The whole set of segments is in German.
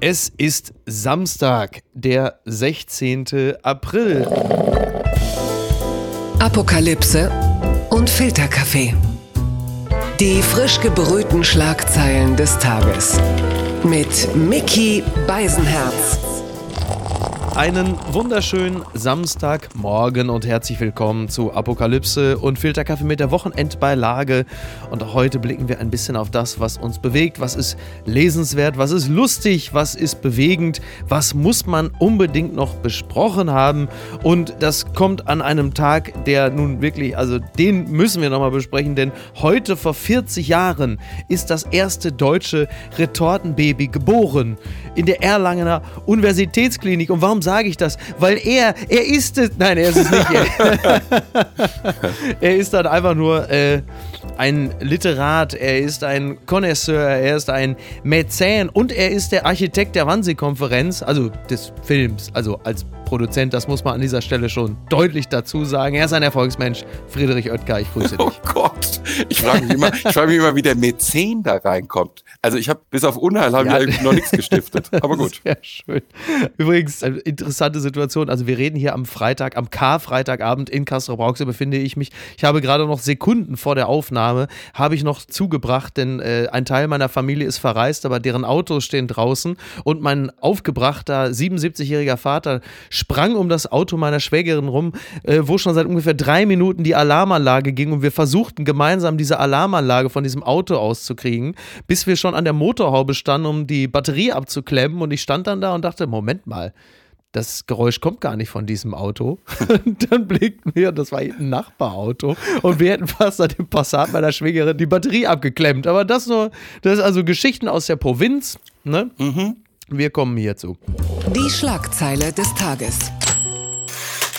Es ist Samstag, der 16. April. Apokalypse und Filterkaffee. Die frisch gebrühten Schlagzeilen des Tages. Mit Mickey Beisenherz. Einen wunderschönen Samstagmorgen und herzlich willkommen zu Apokalypse und Filterkaffee mit der Wochenendbeilage. Und heute blicken wir ein bisschen auf das, was uns bewegt, was ist lesenswert, was ist lustig, was ist bewegend, was muss man unbedingt noch besprochen haben. Und das kommt an einem Tag, der nun wirklich, also den müssen wir nochmal besprechen, denn heute vor 40 Jahren ist das erste deutsche Retortenbaby geboren in der Erlangener Universitätsklinik. Und warum sage ich das? Weil er, er ist es. Nein, er ist es nicht. er ist dann einfach nur äh, ein Literat, er ist ein Connoisseur, er ist ein Mäzen und er ist der Architekt der Wannsee-Konferenz, also des Films, also als Produzent, das muss man an dieser Stelle schon deutlich dazu sagen. Er ist ein Erfolgsmensch. Friedrich Oetker, ich grüße dich. Oh Gott, ich frage mich, immer, frag mich immer, wie der Mäzen da reinkommt. Also ich habe bis auf Unheil haben ja. wir noch nichts gestiftet. Aber gut. Sehr schön. Übrigens, eine interessante Situation. Also wir reden hier am Freitag, am K-Freitagabend in Castro Brauxel befinde ich mich. Ich habe gerade noch Sekunden vor der Aufnahme, habe ich noch zugebracht, denn äh, ein Teil meiner Familie ist verreist, aber deren Autos stehen draußen und mein aufgebrachter 77-jähriger Vater sprang um das Auto meiner Schwägerin rum, äh, wo schon seit ungefähr drei Minuten die Alarmanlage ging und wir versuchten gemeinsam diese Alarmanlage von diesem Auto auszukriegen, bis wir schon an der Motorhaube standen, um die Batterie abzuklemmen und ich stand dann da und dachte, Moment mal, das Geräusch kommt gar nicht von diesem Auto. dann blickten wir, das war ein Nachbarauto und wir hätten fast an dem Passat meiner Schwägerin die Batterie abgeklemmt. Aber das nur, das ist also Geschichten aus der Provinz. Ne? Mhm. Wir kommen hierzu. Die Schlagzeile des Tages.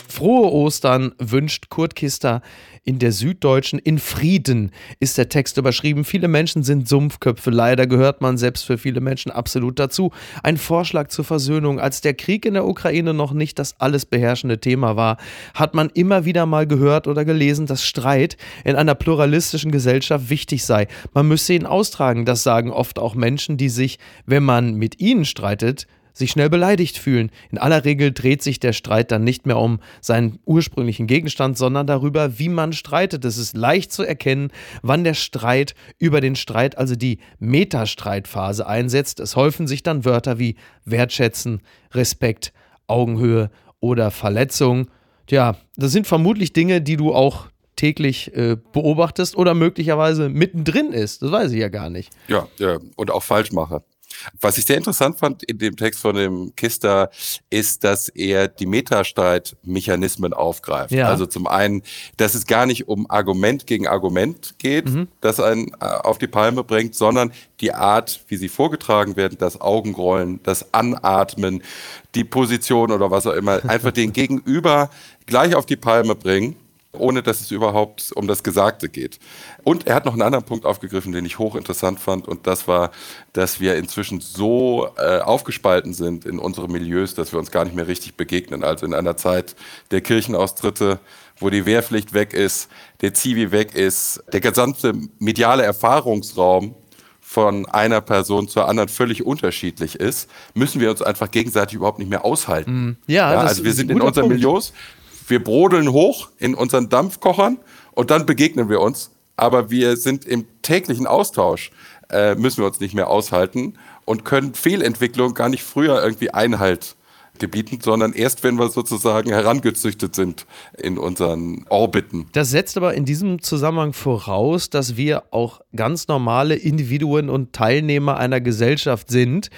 Frohe Ostern wünscht Kurt Kister in der Süddeutschen. In Frieden ist der Text überschrieben. Viele Menschen sind Sumpfköpfe. Leider gehört man selbst für viele Menschen absolut dazu. Ein Vorschlag zur Versöhnung. Als der Krieg in der Ukraine noch nicht das alles beherrschende Thema war, hat man immer wieder mal gehört oder gelesen, dass Streit in einer pluralistischen Gesellschaft wichtig sei. Man müsse ihn austragen. Das sagen oft auch Menschen, die sich, wenn man mit ihnen streitet, sich schnell beleidigt fühlen. In aller Regel dreht sich der Streit dann nicht mehr um seinen ursprünglichen Gegenstand, sondern darüber, wie man streitet. Es ist leicht zu erkennen, wann der Streit über den Streit, also die Metastreitphase einsetzt. Es häufen sich dann Wörter wie Wertschätzen, Respekt, Augenhöhe oder Verletzung. Tja, das sind vermutlich Dinge, die du auch täglich äh, beobachtest oder möglicherweise mittendrin ist. Das weiß ich ja gar nicht. Ja, ja und auch falsch mache. Was ich sehr interessant fand in dem Text von dem Kister, ist, dass er die Metastreitmechanismen aufgreift. Ja. Also zum einen, dass es gar nicht um Argument gegen Argument geht, mhm. das einen äh, auf die Palme bringt, sondern die Art, wie sie vorgetragen werden, das Augenrollen, das Anatmen, die Position oder was auch immer, einfach den Gegenüber gleich auf die Palme bringen ohne dass es überhaupt um das Gesagte geht. Und er hat noch einen anderen Punkt aufgegriffen, den ich hochinteressant fand, und das war, dass wir inzwischen so äh, aufgespalten sind in unseren Milieus, dass wir uns gar nicht mehr richtig begegnen. Also in einer Zeit der Kirchenaustritte, wo die Wehrpflicht weg ist, der Zivi weg ist, der gesamte mediale Erfahrungsraum von einer Person zur anderen völlig unterschiedlich ist, müssen wir uns einfach gegenseitig überhaupt nicht mehr aushalten. Mm, ja, ja also wir sind in unseren Punkt. Milieus, wir brodeln hoch in unseren Dampfkochern und dann begegnen wir uns. Aber wir sind im täglichen Austausch, äh, müssen wir uns nicht mehr aushalten und können Fehlentwicklung gar nicht früher irgendwie Einhalt gebieten, sondern erst, wenn wir sozusagen herangezüchtet sind in unseren Orbiten. Das setzt aber in diesem Zusammenhang voraus, dass wir auch ganz normale Individuen und Teilnehmer einer Gesellschaft sind.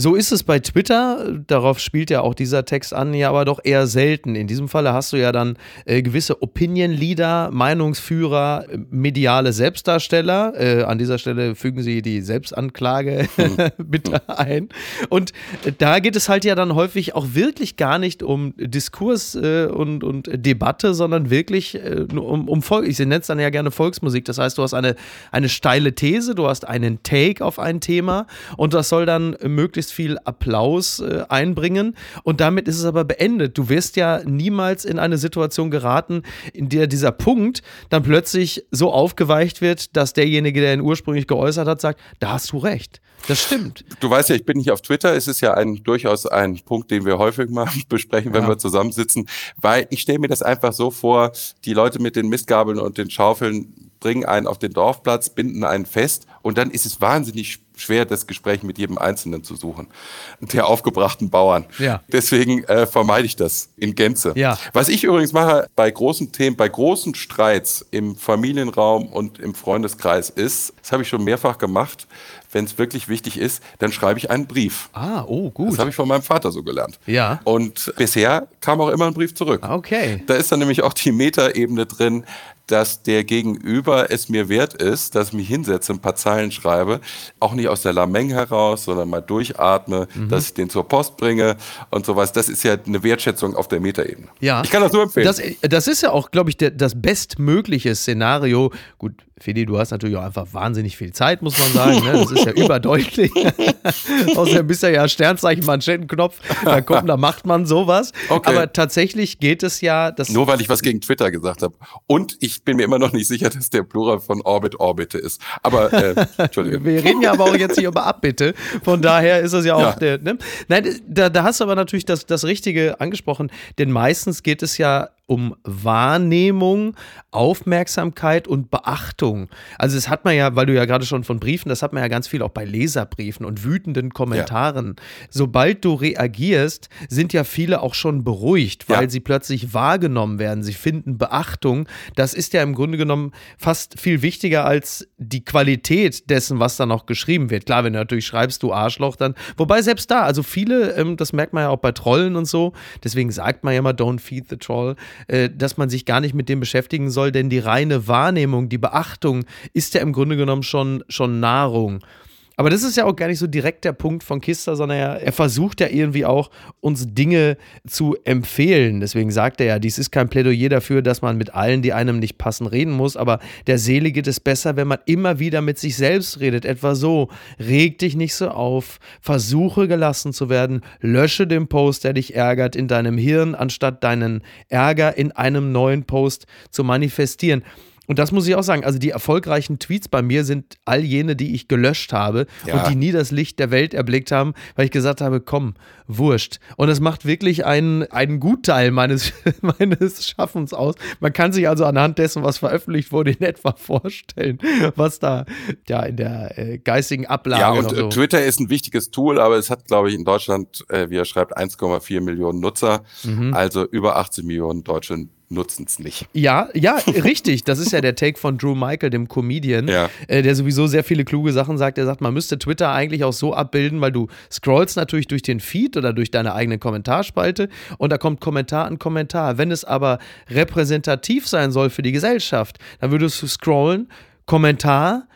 So ist es bei Twitter, darauf spielt ja auch dieser Text an, ja aber doch eher selten. In diesem Falle hast du ja dann äh, gewisse Opinion-Leader, Meinungsführer, mediale Selbstdarsteller. Äh, an dieser Stelle fügen sie die Selbstanklage bitte ein. Und da geht es halt ja dann häufig auch wirklich gar nicht um Diskurs äh, und, und Debatte, sondern wirklich äh, um, um Volk. Ich nenne es dann ja gerne Volksmusik. Das heißt, du hast eine, eine steile These, du hast einen Take auf ein Thema und das soll dann möglichst möglichst viel Applaus äh, einbringen und damit ist es aber beendet. Du wirst ja niemals in eine Situation geraten, in der dieser Punkt dann plötzlich so aufgeweicht wird, dass derjenige, der ihn ursprünglich geäußert hat, sagt, da hast du recht. Das stimmt. Du weißt ja, ich bin nicht auf Twitter. Es ist ja ein, durchaus ein Punkt, den wir häufig mal besprechen, wenn ja. wir zusammensitzen, weil ich stelle mir das einfach so vor, die Leute mit den Mistgabeln und den Schaufeln bringen einen auf den Dorfplatz, binden einen fest und dann ist es wahnsinnig schwer, das Gespräch mit jedem Einzelnen zu suchen. Der aufgebrachten Bauern. Ja. Deswegen äh, vermeide ich das in Gänze. Ja. Was ich übrigens mache bei großen Themen, bei großen Streits im Familienraum und im Freundeskreis ist, das habe ich schon mehrfach gemacht, wenn es wirklich wichtig ist, dann schreibe ich einen Brief. Ah, oh, gut. Das habe ich von meinem Vater so gelernt. Ja. Und bisher kam auch immer ein Brief zurück. Okay. Da ist dann nämlich auch die Metaebene drin, dass der Gegenüber es mir wert ist, dass ich mich hinsetze, ein paar Zeilen schreibe, auch nicht aus der Lameng heraus, sondern mal durchatme, mhm. dass ich den zur Post bringe und sowas. Das ist ja eine Wertschätzung auf der Metaebene. Ja. Ich kann das nur empfehlen. Das, das ist ja auch, glaube ich, der, das bestmögliche Szenario. Gut, Fedi, du hast natürlich auch einfach wahnsinnig viel Zeit, muss man sagen. Ne? Das ist ja überdeutlich. Außerdem bist du ja Sternzeichen, Manschettenknopf. Da kommt, da macht man sowas. Okay. Aber tatsächlich geht es ja. Nur weil ich was gegen Twitter gesagt habe. Und ich bin mir immer noch nicht sicher, dass der Plural von Orbit Orbite ist. Aber, äh, Entschuldigung. Wir reden ja aber auch jetzt hier über Abbitte. Von daher ist es ja auch ja. der. Ne? Nein, da, da hast du aber natürlich das, das Richtige angesprochen. Denn meistens geht es ja um Wahrnehmung, Aufmerksamkeit und Beachtung. Also das hat man ja, weil du ja gerade schon von Briefen, das hat man ja ganz viel auch bei Leserbriefen und wütenden Kommentaren. Ja. Sobald du reagierst, sind ja viele auch schon beruhigt, weil ja. sie plötzlich wahrgenommen werden. Sie finden Beachtung. Das ist ja im Grunde genommen fast viel wichtiger als die Qualität dessen, was da noch geschrieben wird. Klar, wenn du natürlich schreibst, du Arschloch, dann. Wobei selbst da, also viele, ähm, das merkt man ja auch bei Trollen und so, deswegen sagt man ja immer, don't feed the troll dass man sich gar nicht mit dem beschäftigen soll, denn die reine Wahrnehmung, die Beachtung ist ja im Grunde genommen schon, schon Nahrung. Aber das ist ja auch gar nicht so direkt der Punkt von Kister, sondern er, er, versucht ja irgendwie auch, uns Dinge zu empfehlen. Deswegen sagt er ja, dies ist kein Plädoyer dafür, dass man mit allen, die einem nicht passen, reden muss. Aber der Seele geht es besser, wenn man immer wieder mit sich selbst redet. Etwa so: Reg dich nicht so auf, versuche gelassen zu werden, lösche den Post, der dich ärgert, in deinem Hirn, anstatt deinen Ärger in einem neuen Post zu manifestieren. Und das muss ich auch sagen. Also die erfolgreichen Tweets bei mir sind all jene, die ich gelöscht habe ja. und die nie das Licht der Welt erblickt haben, weil ich gesagt habe, komm, wurscht. Und das macht wirklich einen, einen Gutteil meines, meines Schaffens aus. Man kann sich also anhand dessen, was veröffentlicht wurde, in etwa vorstellen, was da ja in der äh, geistigen Ablage. Ja, und so. Twitter ist ein wichtiges Tool, aber es hat, glaube ich, in Deutschland, äh, wie er schreibt, 1,4 Millionen Nutzer, mhm. also über 80 Millionen Deutsche nutzen es nicht. Ja, ja, richtig. Das ist ja der Take von Drew Michael, dem Comedian, ja. äh, der sowieso sehr viele kluge Sachen sagt. Er sagt, man müsste Twitter eigentlich auch so abbilden, weil du scrollst natürlich durch den Feed oder durch deine eigene Kommentarspalte und da kommt Kommentar an Kommentar. Wenn es aber repräsentativ sein soll für die Gesellschaft, dann würdest du scrollen, Kommentar,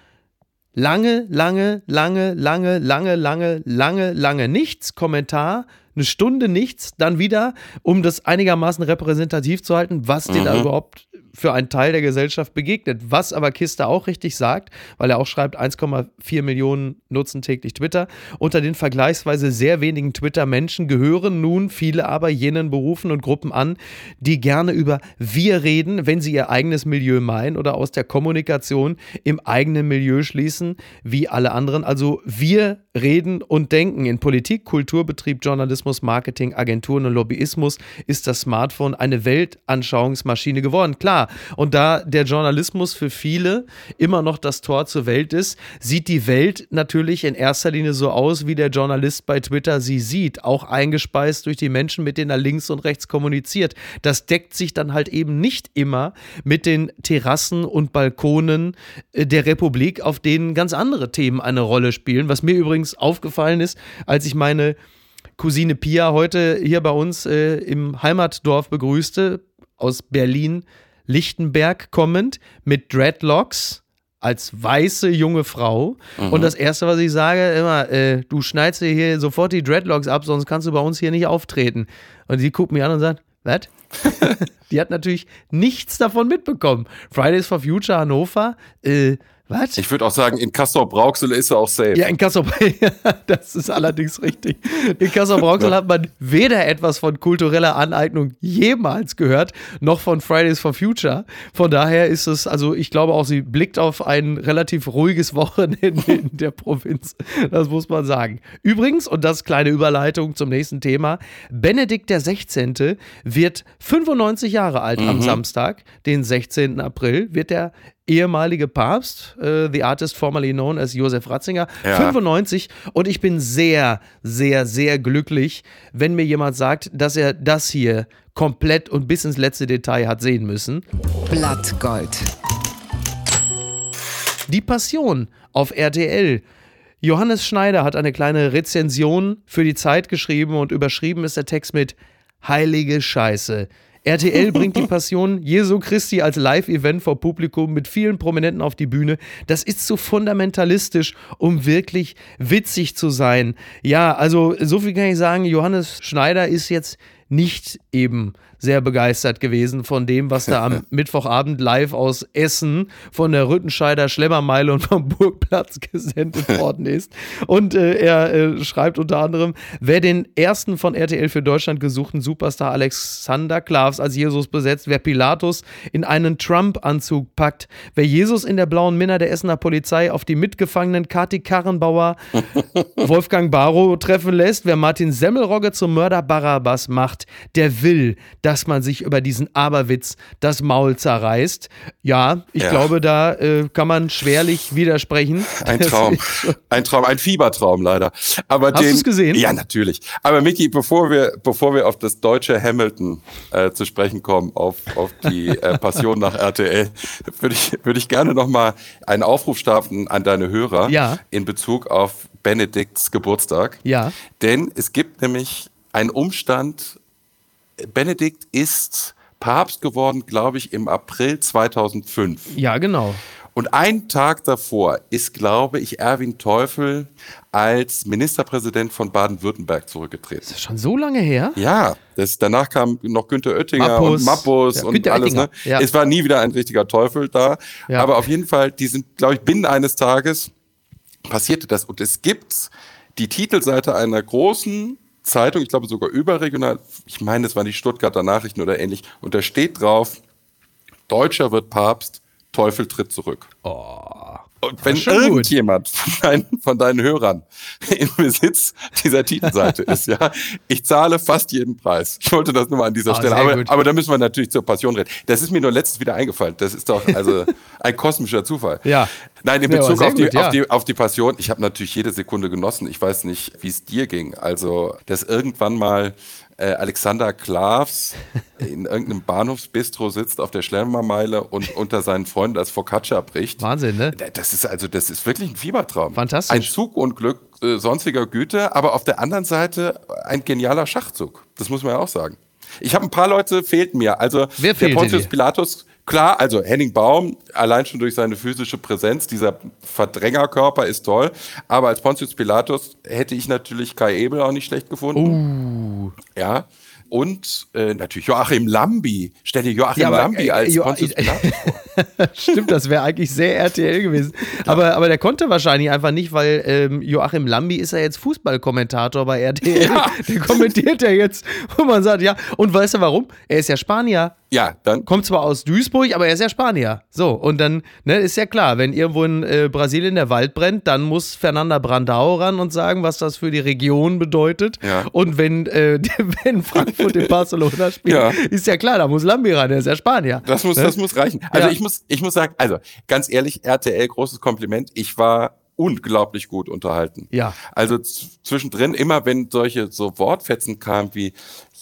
lange, lange, lange, lange, lange, lange, lange, lange nichts, Kommentar, eine Stunde nichts, dann wieder, um das einigermaßen repräsentativ zu halten, was mhm. dir da überhaupt für einen Teil der Gesellschaft begegnet. Was aber Kiste auch richtig sagt, weil er auch schreibt, 1,4 Millionen nutzen täglich Twitter. Unter den vergleichsweise sehr wenigen Twitter-Menschen gehören nun viele aber jenen Berufen und Gruppen an, die gerne über wir reden, wenn sie ihr eigenes Milieu meinen oder aus der Kommunikation im eigenen Milieu schließen, wie alle anderen. Also wir reden und denken. In Politik, Kultur, Betrieb, Journalismus, Marketing, Agenturen und Lobbyismus ist das Smartphone eine Weltanschauungsmaschine geworden. Klar, und da der Journalismus für viele immer noch das Tor zur Welt ist, sieht die Welt natürlich in erster Linie so aus, wie der Journalist bei Twitter sie sieht, auch eingespeist durch die Menschen, mit denen er links und rechts kommuniziert. Das deckt sich dann halt eben nicht immer mit den Terrassen und Balkonen äh, der Republik, auf denen ganz andere Themen eine Rolle spielen. Was mir übrigens aufgefallen ist, als ich meine Cousine Pia heute hier bei uns äh, im Heimatdorf begrüßte, aus Berlin Lichtenberg kommend mit Dreadlocks als weiße junge Frau. Mhm. Und das Erste, was ich sage, immer, äh, du schneidest dir hier sofort die Dreadlocks ab, sonst kannst du bei uns hier nicht auftreten. Und sie guckt mich an und sagt, was? die hat natürlich nichts davon mitbekommen. Fridays for Future Hannover, äh, Was? Ich würde auch sagen, in Kassel Brauxel ist er auch safe. Ja, in Kassel, das ist allerdings richtig. In Kassel Brauxel ja. hat man weder etwas von kultureller Aneignung jemals gehört, noch von Fridays for Future. Von daher ist es, also ich glaube auch, sie blickt auf ein relativ ruhiges Wochenende in der Provinz. Das muss man sagen. Übrigens, und das kleine Überleitung zum nächsten Thema, Benedikt der 16. wird 95 Jahre alt mhm. am Samstag, den 16. April, wird er ehemalige Papst, äh, the artist formerly known as Josef Ratzinger, ja. 95. Und ich bin sehr, sehr, sehr glücklich, wenn mir jemand sagt, dass er das hier komplett und bis ins letzte Detail hat sehen müssen. Blattgold. Die Passion auf RTL. Johannes Schneider hat eine kleine Rezension für die Zeit geschrieben und überschrieben ist der Text mit Heilige Scheiße. RTL bringt die Passion Jesu Christi als Live-Event vor Publikum mit vielen Prominenten auf die Bühne. Das ist zu fundamentalistisch, um wirklich witzig zu sein. Ja, also so viel kann ich sagen. Johannes Schneider ist jetzt nicht eben sehr begeistert gewesen von dem, was da am Mittwochabend live aus Essen von der Rüttenscheider Schlemmermeile und vom Burgplatz gesendet worden ist. Und äh, er äh, schreibt unter anderem, wer den ersten von RTL für Deutschland gesuchten Superstar Alexander Klavs als Jesus besetzt, wer Pilatus in einen Trump-Anzug packt, wer Jesus in der blauen Minna der Essener Polizei auf die mitgefangenen Kati Karrenbauer Wolfgang Barrow treffen lässt, wer Martin Semmelrogge zum Mörder Barabbas macht, der will, dass dass man sich über diesen Aberwitz das Maul zerreißt. Ja, ich ja. glaube, da äh, kann man schwerlich widersprechen. Ein Traum. Ein Traum, ein Fiebertraum leider. Aber Hast du es gesehen? Ja, natürlich. Aber Micky, bevor wir, bevor wir auf das deutsche Hamilton äh, zu sprechen kommen, auf, auf die äh, Passion nach RTL, würde ich, würde ich gerne nochmal einen Aufruf starten an deine Hörer ja. in Bezug auf Benedikts Geburtstag. Ja. Denn es gibt nämlich einen Umstand, Benedikt ist Papst geworden, glaube ich, im April 2005. Ja, genau. Und einen Tag davor ist, glaube ich, Erwin Teufel als Ministerpräsident von Baden-Württemberg zurückgetreten. Ist das schon so lange her? Ja, das, danach kam noch Günter Oettinger Mappus. und Mappus ja, und Günther alles. Ne? Ja. Es war nie wieder ein richtiger Teufel da. Ja. Aber auf jeden Fall, die sind, glaube ich, binnen eines Tages passierte das. Und es gibt die Titelseite einer großen Zeitung, ich glaube sogar überregional, ich meine, es waren die Stuttgarter Nachrichten oder ähnlich, und da steht drauf, Deutscher wird Papst, Teufel tritt zurück. Oh. Und wenn irgendjemand von deinen, von deinen, Hörern im Besitz dieser Titelseite ist, ja, ich zahle fast jeden Preis. Ich wollte das nur mal an dieser oh, Stelle. Aber, aber da müssen wir natürlich zur Passion reden. Das ist mir nur letztens wieder eingefallen. Das ist doch also ein kosmischer Zufall. Ja. Nein, in Bezug ja, auf, die, gut, ja. auf, die, auf die Passion, ich habe natürlich jede Sekunde genossen. Ich weiß nicht, wie es dir ging. Also, dass irgendwann mal äh, Alexander Klavs in irgendeinem Bahnhofsbistro sitzt auf der Schlemmermeile und unter seinen Freunden als Focaccia bricht. Wahnsinn, ne? Das ist also, das ist wirklich ein Fiebertraum. Fantastisch. Ein Zugunglück äh, sonstiger Güte, aber auf der anderen Seite ein genialer Schachzug. Das muss man ja auch sagen. Ich habe ein paar Leute fehlten mir. Also Wer der Pontius Pilatus Klar, also Henning Baum, allein schon durch seine physische Präsenz, dieser Verdrängerkörper ist toll. Aber als Pontius Pilatus hätte ich natürlich Kai Ebel auch nicht schlecht gefunden. Uh. Ja. Und äh, natürlich Joachim Lambi. Stell dir Joachim ja, aber, Lambi äh, als jo Pontius Pilatus vor. Stimmt, das wäre eigentlich sehr RTL gewesen. Aber, aber der konnte wahrscheinlich einfach nicht, weil ähm, Joachim Lambi ist ja jetzt Fußballkommentator bei RTL. Ja. Der kommentiert ja jetzt, wo man sagt, ja. Und weißt du warum? Er ist ja Spanier. Ja, dann. Kommt zwar aus Duisburg, aber er ist ja Spanier. So, und dann ne, ist ja klar, wenn irgendwo in äh, Brasilien der Wald brennt, dann muss Fernanda Brandao ran und sagen, was das für die Region bedeutet. Ja. Und wenn, äh, wenn Frankfurt in Barcelona spielt, ja. ist ja klar, da muss Lambi ran, der ist ja Spanier. Das muss, ne? das muss reichen. Also ja. ich, muss, ich muss sagen, also ganz ehrlich, RTL, großes Kompliment. Ich war unglaublich gut unterhalten. Ja. Also zwischendrin, immer wenn solche so Wortfetzen kamen wie,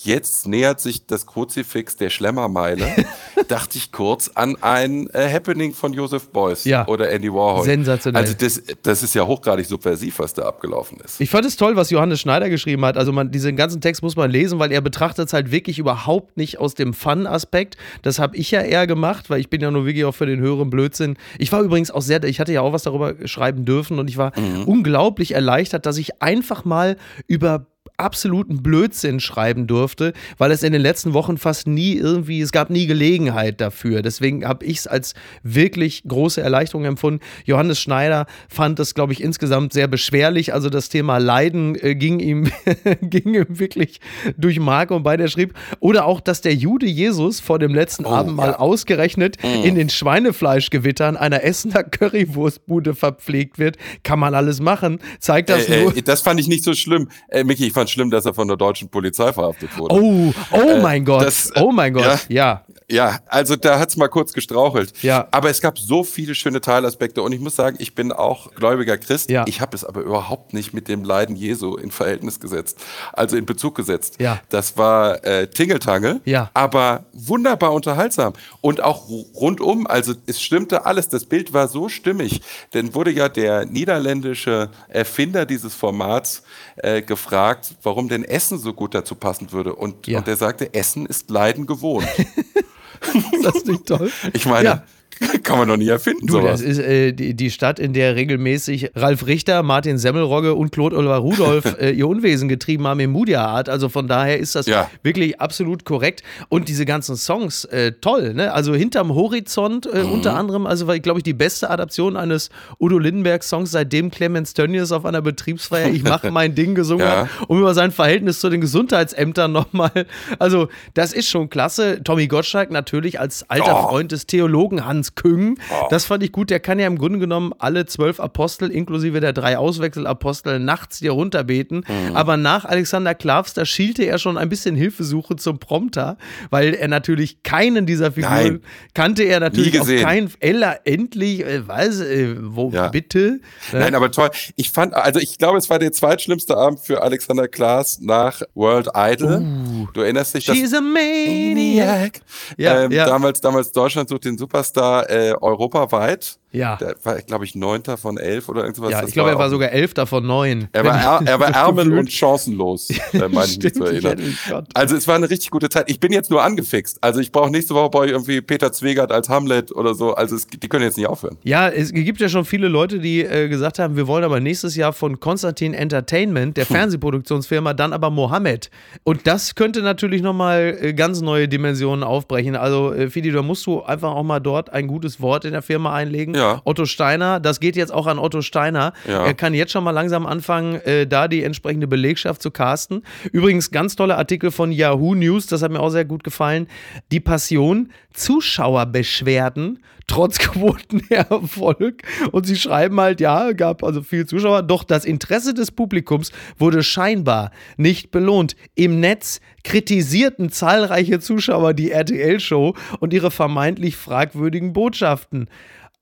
jetzt nähert sich das Kruzifix der Schlemmermeile, dachte ich kurz an ein äh, Happening von Joseph Beuys ja. oder Andy Warhol. Sensationell. Also das, das ist ja hochgradig subversiv, was da abgelaufen ist. Ich fand es toll, was Johannes Schneider geschrieben hat. Also man, diesen ganzen Text muss man lesen, weil er betrachtet es halt wirklich überhaupt nicht aus dem Fun-Aspekt. Das habe ich ja eher gemacht, weil ich bin ja nur wirklich auch für den höheren Blödsinn. Ich war übrigens auch sehr, ich hatte ja auch was darüber schreiben dürfen und ich war mhm. unglaublich erleichtert, dass ich einfach mal über absoluten Blödsinn schreiben durfte, weil es in den letzten Wochen fast nie irgendwie, es gab nie Gelegenheit dafür. Deswegen habe ich es als wirklich große Erleichterung empfunden. Johannes Schneider fand das, glaube ich, insgesamt sehr beschwerlich. Also das Thema Leiden äh, ging, ihm, ging ihm wirklich durch Mark und bei der schrieb. Oder auch, dass der Jude Jesus vor dem letzten oh, Abend mal ja. ausgerechnet mm. in den Schweinefleischgewittern einer Essener Currywurstbude verpflegt wird. Kann man alles machen. Zeigt das äh, nur. Äh, das fand ich nicht so schlimm. Äh, Micky, ich fand schlimm, dass er von der deutschen Polizei verhaftet wurde. Oh, oh äh, mein Gott. Das, oh mein Gott. Ja. ja. Ja, also da hat's mal kurz gestrauchelt. Ja. Aber es gab so viele schöne Teilaspekte und ich muss sagen, ich bin auch gläubiger Christ. Ja. Ich habe es aber überhaupt nicht mit dem Leiden Jesu in Verhältnis gesetzt, also in Bezug gesetzt. Ja. Das war äh, Tingeltangel, ja. aber wunderbar unterhaltsam und auch rundum. Also es stimmte alles. Das Bild war so stimmig, denn wurde ja der niederländische Erfinder dieses Formats äh, gefragt, warum denn Essen so gut dazu passen würde und, ja. und er sagte, Essen ist Leiden gewohnt. ist das nicht toll? Ich meine, ja. Kann man doch nie erfinden, du, sowas. Das ist äh, die, die, Stadt, in der regelmäßig Ralf Richter, Martin Semmelrogge und Claude Oliver Rudolph äh, ihr Unwesen getrieben haben im Mudia-Art. Also von daher ist das ja. wirklich absolut korrekt. Und diese ganzen Songs, äh, toll. Ne? Also hinterm Horizont äh, mhm. unter anderem, also war, glaube ich, die beste Adaption eines Udo Lindenberg-Songs, seitdem Clemens Tönnies auf einer Betriebsfeier Ich mache mein Ding gesungen ja. hat, um über sein Verhältnis zu den Gesundheitsämtern nochmal. Also das ist schon klasse. Tommy Gottschalk natürlich als alter oh. Freund des Theologen Hans Küng. Oh. Das fand ich gut. Der kann ja im Grunde genommen alle zwölf Apostel inklusive der drei Auswechselapostel nachts dir runterbeten. Mhm. Aber nach Alexander Klavs, da schielte er schon ein bisschen Hilfesuche zum Prompter, weil er natürlich keinen dieser Figuren Nein. kannte. Er natürlich auch keinen. Ella, endlich, äh, weiß, äh, wo, ja. bitte? Äh? Nein, aber toll. Ich fand, also ich glaube, es war der zweitschlimmste Abend für Alexander Klaas nach World Idol. Uh. Du erinnerst dich, She's a maniac. Ja, ähm, ja. Damals, damals Deutschland sucht den Superstar äh, europaweit. Ja. Der war, glaube ich, neunter von elf oder irgendwas. Ja, ich glaube, er war sogar elfter von neun. Er war, er war ärmel und chancenlos, meine ich mich zu erinnern. Also es war eine richtig gute Zeit. Ich bin jetzt nur angefixt. Also ich brauche nächste Woche bei euch irgendwie Peter Zwegert als Hamlet oder so. Also es, die können jetzt nicht aufhören. Ja, es gibt ja schon viele Leute, die äh, gesagt haben, wir wollen aber nächstes Jahr von Konstantin Entertainment, der hm. Fernsehproduktionsfirma, dann aber Mohammed. Und das könnte natürlich nochmal äh, ganz neue Dimensionen aufbrechen. Also äh, Fidi, da musst du einfach auch mal dort ein gutes Wort in der Firma einlegen. Ja ja. Otto Steiner, das geht jetzt auch an Otto Steiner. Ja. Er kann jetzt schon mal langsam anfangen, äh, da die entsprechende Belegschaft zu casten. Übrigens, ganz toller Artikel von Yahoo News, das hat mir auch sehr gut gefallen. Die Passion, Zuschauerbeschwerden trotz Quotenerfolg. Und sie schreiben halt, ja, gab also viel Zuschauer, doch das Interesse des Publikums wurde scheinbar nicht belohnt. Im Netz kritisierten zahlreiche Zuschauer die RTL-Show und ihre vermeintlich fragwürdigen Botschaften.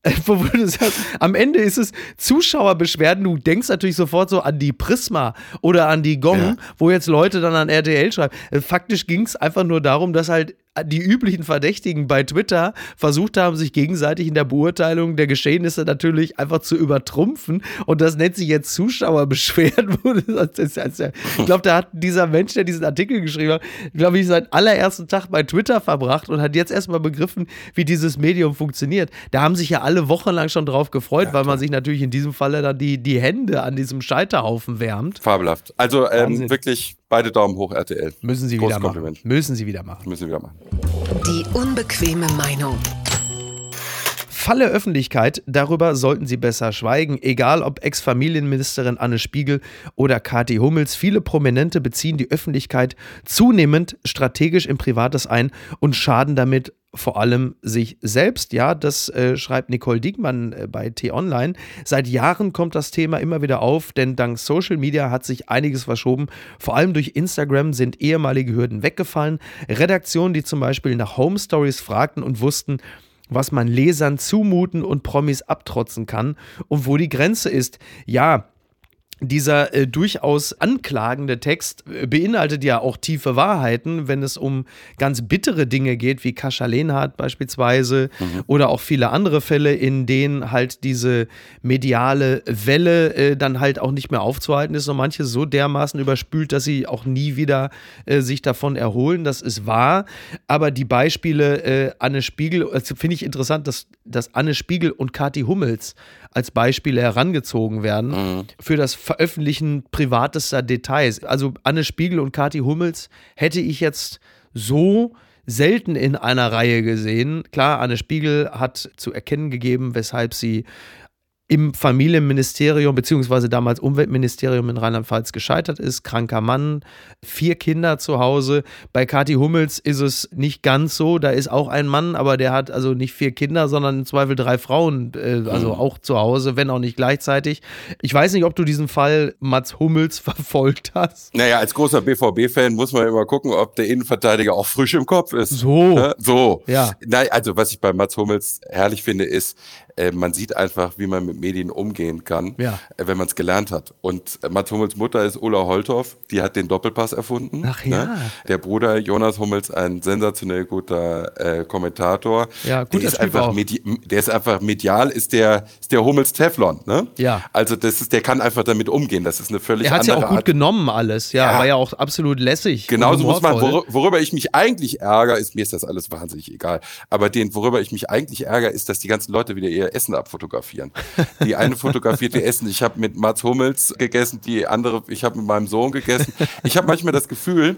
Am Ende ist es Zuschauerbeschwerden. Du denkst natürlich sofort so an die Prisma oder an die Gong, ja. wo jetzt Leute dann an RTL schreiben. Faktisch ging es einfach nur darum, dass halt die üblichen Verdächtigen bei Twitter versucht haben, sich gegenseitig in der Beurteilung der Geschehnisse natürlich einfach zu übertrumpfen. Und das nennt sich jetzt Zuschauerbeschwerden. ich glaube, da hat dieser Mensch, der diesen Artikel geschrieben hat, glaube ich, seinen allerersten Tag bei Twitter verbracht und hat jetzt erstmal begriffen, wie dieses Medium funktioniert. Da haben sich ja alle wochenlang schon drauf gefreut, ja, weil man sich natürlich in diesem Falle dann die, die Hände an diesem Scheiterhaufen wärmt. Fabelhaft. Also ähm, wirklich Beide Daumen hoch, RTL. Müssen Sie Großes wieder machen. Müssen Sie wieder machen. Müssen Sie wieder machen. Die unbequeme Meinung. Falle Öffentlichkeit, darüber sollten Sie besser schweigen, egal ob Ex-Familienministerin Anne Spiegel oder Kathi Hummels. Viele Prominente beziehen die Öffentlichkeit zunehmend strategisch im Privates ein und schaden damit vor allem sich selbst. Ja, das äh, schreibt Nicole Diekmann äh, bei T-Online. Seit Jahren kommt das Thema immer wieder auf, denn dank Social Media hat sich einiges verschoben. Vor allem durch Instagram sind ehemalige Hürden weggefallen. Redaktionen, die zum Beispiel nach Home Stories fragten und wussten, was man Lesern zumuten und Promis abtrotzen kann und wo die Grenze ist. Ja, dieser äh, durchaus anklagende Text äh, beinhaltet ja auch tiefe Wahrheiten, wenn es um ganz bittere Dinge geht, wie Kascha Lehnhardt beispielsweise mhm. oder auch viele andere Fälle, in denen halt diese mediale Welle äh, dann halt auch nicht mehr aufzuhalten ist und manche so dermaßen überspült, dass sie auch nie wieder äh, sich davon erholen. Das ist wahr. Aber die Beispiele äh, Anne Spiegel, also finde ich interessant, dass, dass Anne Spiegel und Kathi Hummels als Beispiele herangezogen werden mhm. für das Veröffentlichen privatester Details. Also Anne Spiegel und Kathi Hummels hätte ich jetzt so selten in einer Reihe gesehen. Klar, Anne Spiegel hat zu erkennen gegeben, weshalb sie im Familienministerium beziehungsweise damals Umweltministerium in Rheinland-Pfalz gescheitert ist. Kranker Mann, vier Kinder zu Hause. Bei Kathi Hummels ist es nicht ganz so. Da ist auch ein Mann, aber der hat also nicht vier Kinder, sondern im Zweifel drei Frauen, äh, also mhm. auch zu Hause, wenn auch nicht gleichzeitig. Ich weiß nicht, ob du diesen Fall Mats Hummels verfolgt hast. Naja, als großer BVB-Fan muss man immer gucken, ob der Innenverteidiger auch frisch im Kopf ist. So. Ja, so. Ja. Nein, also was ich bei Mats Hummels herrlich finde, ist, äh, man sieht einfach, wie man mit Medien umgehen kann, ja. äh, wenn man es gelernt hat. Und äh, Mats Hummels Mutter ist Ulla Holthoff, die hat den Doppelpass erfunden. Ach ja. Ne? Der Bruder Jonas Hummels, ein sensationell guter äh, Kommentator. Ja, gut, der ist einfach der ist einfach medial, ist der, ist der Hummels Teflon. Ne? Ja. Also das ist, der kann einfach damit umgehen. Das ist eine völlig er andere Er hat ja auch gut genommen alles. Ja, ja, war ja auch absolut lässig. Genauso muss man, wor worüber ich mich eigentlich ärgere, ist mir ist das alles wahnsinnig egal. Aber den, worüber ich mich eigentlich ärgere, ist, dass die ganzen Leute wieder ihr Essen abfotografieren. Die eine fotografiert ihr Essen. Ich habe mit Mats Hummels gegessen, die andere, ich habe mit meinem Sohn gegessen. Ich habe manchmal das Gefühl,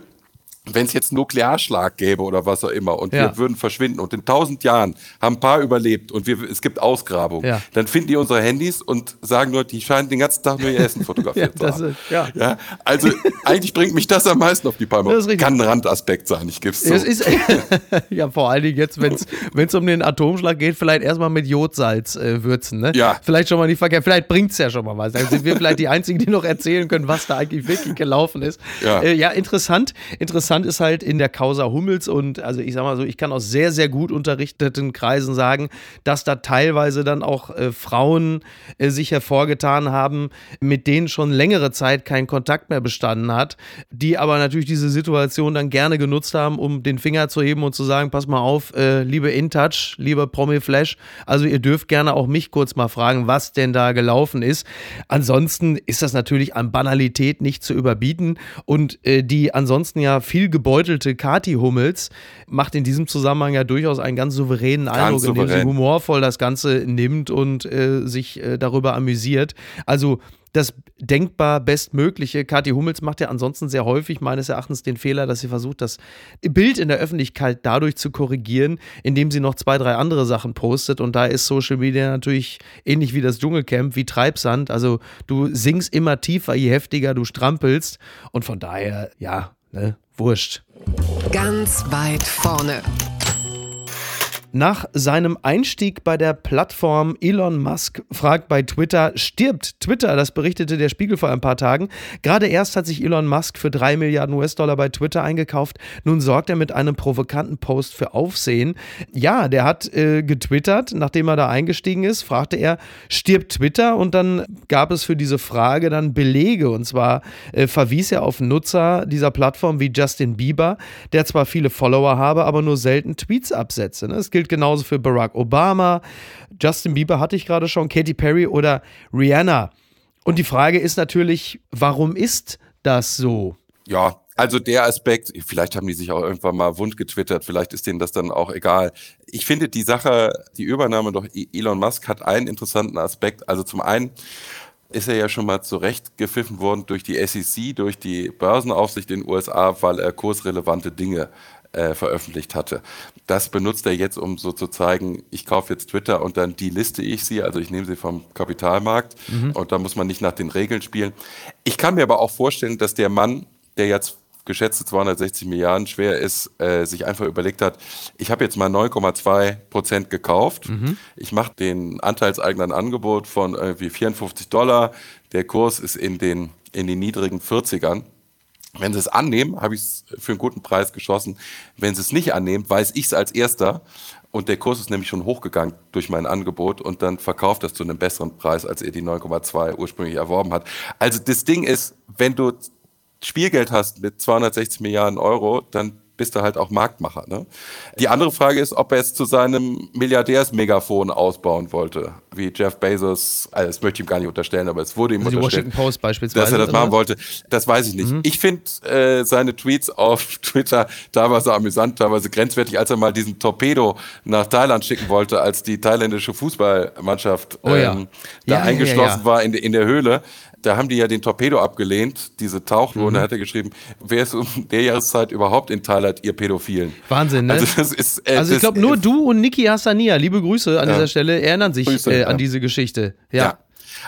wenn es jetzt Nuklearschlag gäbe oder was auch immer und ja. wir würden verschwinden und in tausend Jahren haben ein paar überlebt und wir, es gibt Ausgrabungen, ja. dann finden die unsere Handys und sagen nur, die scheinen den ganzen Tag nur ihr Essen fotografiert ja, zu haben. Ist, ja. Also eigentlich bringt mich das am meisten auf die Palme. Kann ein Randaspekt sein, ich gebe es zu. Ja, vor allen Dingen jetzt, wenn es um den Atomschlag geht, vielleicht erstmal mit Jodsalz äh, würzen. Ne? Ja. Vielleicht schon mal nicht verkehrt, vielleicht bringt es ja schon mal was. Dann sind wir vielleicht die Einzigen, die noch erzählen können, was da eigentlich wirklich gelaufen ist. Ja, äh, ja interessant, interessant interessant ist halt in der Causa Hummels und also ich sag mal so, ich kann aus sehr, sehr gut unterrichteten Kreisen sagen, dass da teilweise dann auch äh, Frauen äh, sich hervorgetan haben, mit denen schon längere Zeit kein Kontakt mehr bestanden hat, die aber natürlich diese Situation dann gerne genutzt haben, um den Finger zu heben und zu sagen, pass mal auf, äh, liebe InTouch, lieber Promi Flash, also ihr dürft gerne auch mich kurz mal fragen, was denn da gelaufen ist. Ansonsten ist das natürlich an Banalität nicht zu überbieten und äh, die ansonsten ja viel viel gebeutelte Kati Hummels macht in diesem Zusammenhang ja durchaus einen ganz souveränen Eindruck, indem sie humorvoll das Ganze nimmt und äh, sich äh, darüber amüsiert. Also das denkbar Bestmögliche. Kathi Hummels macht ja ansonsten sehr häufig meines Erachtens den Fehler, dass sie versucht, das Bild in der Öffentlichkeit dadurch zu korrigieren, indem sie noch zwei, drei andere Sachen postet. Und da ist Social Media natürlich ähnlich wie das Dschungelcamp, wie Treibsand. Also du singst immer tiefer, je heftiger du strampelst. Und von daher, ja, ne, wurscht. Ganz weit vorne. Nach seinem Einstieg bei der Plattform Elon Musk fragt bei Twitter, stirbt Twitter? Das berichtete der Spiegel vor ein paar Tagen. Gerade erst hat sich Elon Musk für drei Milliarden US-Dollar bei Twitter eingekauft. Nun sorgt er mit einem provokanten Post für Aufsehen. Ja, der hat äh, getwittert, nachdem er da eingestiegen ist, fragte er, stirbt Twitter? Und dann gab es für diese Frage dann Belege. Und zwar äh, verwies er auf Nutzer dieser Plattform wie Justin Bieber, der zwar viele Follower habe, aber nur selten Tweets absetze. Ne? Es gilt gilt genauso für Barack Obama. Justin Bieber hatte ich gerade schon, Katy Perry oder Rihanna. Und die Frage ist natürlich, warum ist das so? Ja, also der Aspekt, vielleicht haben die sich auch irgendwann mal wund getwittert, vielleicht ist denen das dann auch egal. Ich finde die Sache, die Übernahme durch Elon Musk hat einen interessanten Aspekt. Also zum einen ist er ja schon mal zurechtgepfiffen worden durch die SEC, durch die Börsenaufsicht in den USA, weil er kursrelevante Dinge äh, veröffentlicht hatte. Das benutzt er jetzt, um so zu zeigen, ich kaufe jetzt Twitter und dann deliste ich sie, also ich nehme sie vom Kapitalmarkt mhm. und da muss man nicht nach den Regeln spielen. Ich kann mir aber auch vorstellen, dass der Mann, der jetzt geschätzte 260 Milliarden schwer ist, äh, sich einfach überlegt hat, ich habe jetzt mal 9,2 Prozent gekauft. Mhm. Ich mache den Anteilseignern ein Angebot von irgendwie 54 Dollar. Der Kurs ist in den, in den niedrigen 40ern. Wenn sie es annehmen, habe ich es für einen guten Preis geschossen. Wenn sie es nicht annehmen, weiß ich es als erster. Und der Kurs ist nämlich schon hochgegangen durch mein Angebot und dann verkauft das zu einem besseren Preis, als er die 9,2 ursprünglich erworben hat. Also das Ding ist, wenn du Spielgeld hast mit 260 Milliarden Euro, dann bist du halt auch Marktmacher. Ne? Die andere Frage ist, ob er es zu seinem Milliardärsmegafon ausbauen wollte, wie Jeff Bezos, also das möchte ich ihm gar nicht unterstellen, aber es wurde ihm also unterstellt, Washington Post beispielsweise, dass er das machen was? wollte. Das weiß ich nicht. Mhm. Ich finde äh, seine Tweets auf Twitter teilweise amüsant, teilweise grenzwertig, als er mal diesen Torpedo nach Thailand schicken wollte, als die thailändische Fußballmannschaft oh, ja. ähm, da ja, eingeschlossen ja, war in, in der Höhle da haben die ja den Torpedo abgelehnt, diese Tauchtour, mhm. und da hat er geschrieben, wer ist um der Jahreszeit überhaupt in Thailand, ihr Pädophilen? Wahnsinn, ne? Also, das ist, äh, also ich glaube, nur du und Niki Hassania, liebe Grüße an ja. dieser Stelle, erinnern sich Grüße, äh, an ja. diese Geschichte. ja. ja.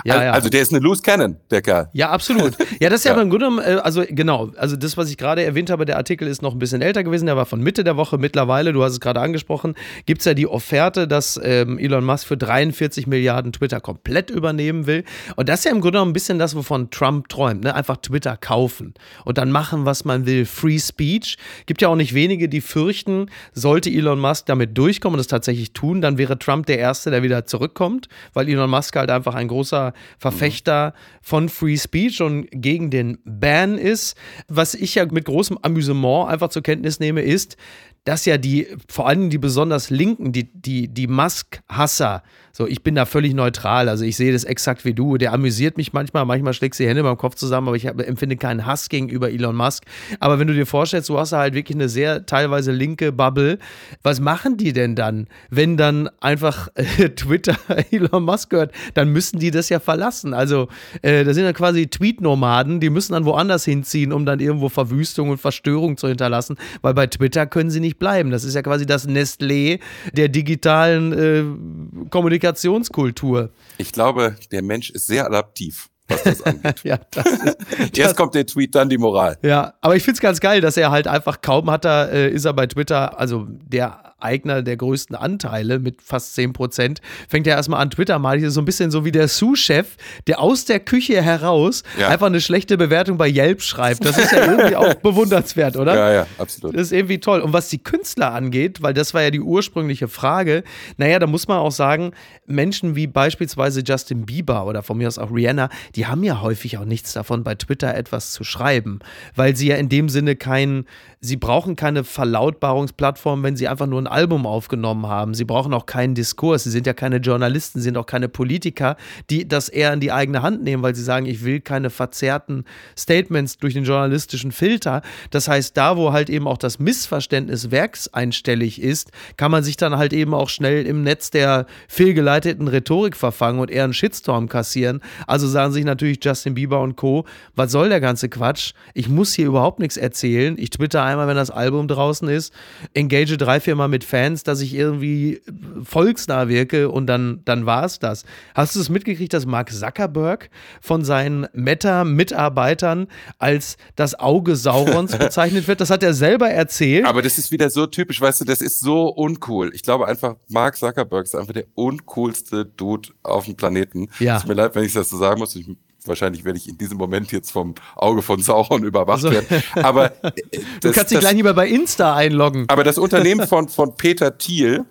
Ja, also, ja. also der ist eine Loose Cannon, der Kerl. Ja, absolut. Ja, das ist ja, ja. aber im Grunde genommen, äh, also genau, also das, was ich gerade erwähnt habe, der Artikel ist noch ein bisschen älter gewesen, der war von Mitte der Woche. Mittlerweile, du hast es gerade angesprochen, gibt es ja die Offerte, dass ähm, Elon Musk für 43 Milliarden Twitter komplett übernehmen will. Und das ist ja im Grunde genommen ein bisschen das, wovon Trump träumt, ne? Einfach Twitter kaufen und dann machen, was man will. Free Speech. Gibt ja auch nicht wenige, die fürchten, sollte Elon Musk damit durchkommen und es tatsächlich tun, dann wäre Trump der Erste, der wieder zurückkommt, weil Elon Musk halt einfach ein großer Verfechter von Free Speech und gegen den Ban ist. Was ich ja mit großem Amüsement einfach zur Kenntnis nehme, ist, dass ja die, vor allem die besonders Linken, die, die, die Musk-Hasser, so, ich bin da völlig neutral. Also ich sehe das exakt wie du. Der amüsiert mich manchmal. Manchmal schlägt sie die Hände beim Kopf zusammen, aber ich hab, empfinde keinen Hass gegenüber Elon Musk. Aber wenn du dir vorstellst, du hast da halt wirklich eine sehr teilweise linke Bubble. Was machen die denn dann, wenn dann einfach äh, Twitter Elon Musk gehört? Dann müssen die das ja verlassen. Also äh, das sind ja quasi Tweet-Nomaden. Die müssen dann woanders hinziehen, um dann irgendwo Verwüstung und Verstörung zu hinterlassen. Weil bei Twitter können sie nicht bleiben. Das ist ja quasi das Nestlé der digitalen äh, Kommunikation. Kommunikationskultur. Ich glaube, der Mensch ist sehr adaptiv was das angeht. ja, das ist, Erst das, kommt der Tweet, dann die Moral. Ja, aber ich finde es ganz geil, dass er halt einfach kaum hat er, äh, ist er bei Twitter, also der Eigner der größten Anteile mit fast 10 Prozent, fängt ja erstmal an, Twitter mal so ein bisschen so wie der Sous-Chef, der aus der Küche heraus ja. einfach eine schlechte Bewertung bei Yelp schreibt. Das ist ja irgendwie auch bewundernswert, oder? Ja, ja, absolut. Das ist irgendwie toll. Und was die Künstler angeht, weil das war ja die ursprüngliche Frage, naja, da muss man auch sagen, Menschen wie beispielsweise Justin Bieber oder von mir aus auch Rihanna, die haben ja häufig auch nichts davon, bei Twitter etwas zu schreiben, weil sie ja in dem Sinne kein, sie brauchen keine Verlautbarungsplattform, wenn sie einfach nur ein Album aufgenommen haben. Sie brauchen auch keinen Diskurs. Sie sind ja keine Journalisten, sind auch keine Politiker, die das eher in die eigene Hand nehmen, weil sie sagen, ich will keine verzerrten Statements durch den journalistischen Filter. Das heißt, da, wo halt eben auch das Missverständnis werkseinstellig ist, kann man sich dann halt eben auch schnell im Netz der fehlgeleiteten Rhetorik verfangen und eher einen Shitstorm kassieren. Also sagen sich natürlich Justin Bieber und Co., was soll der ganze Quatsch? Ich muss hier überhaupt nichts erzählen. Ich twitter einmal, wenn das Album draußen ist, engage drei, vier Mal mit Fans, dass ich irgendwie volksnah wirke und dann, dann war es das. Hast du es mitgekriegt, dass Mark Zuckerberg von seinen Meta-Mitarbeitern als das Auge Saurons bezeichnet wird? Das hat er selber erzählt. Aber das ist wieder so typisch, weißt du, das ist so uncool. Ich glaube einfach, Mark Zuckerberg ist einfach der uncoolste Dude auf dem Planeten. Ja. Tut mir leid, wenn ich das so sagen muss. Ich wahrscheinlich werde ich in diesem Moment jetzt vom Auge von Sauron überwacht also, werden. Aber äh, du kannst dich gleich lieber bei Insta einloggen. Aber das Unternehmen von, von Peter Thiel,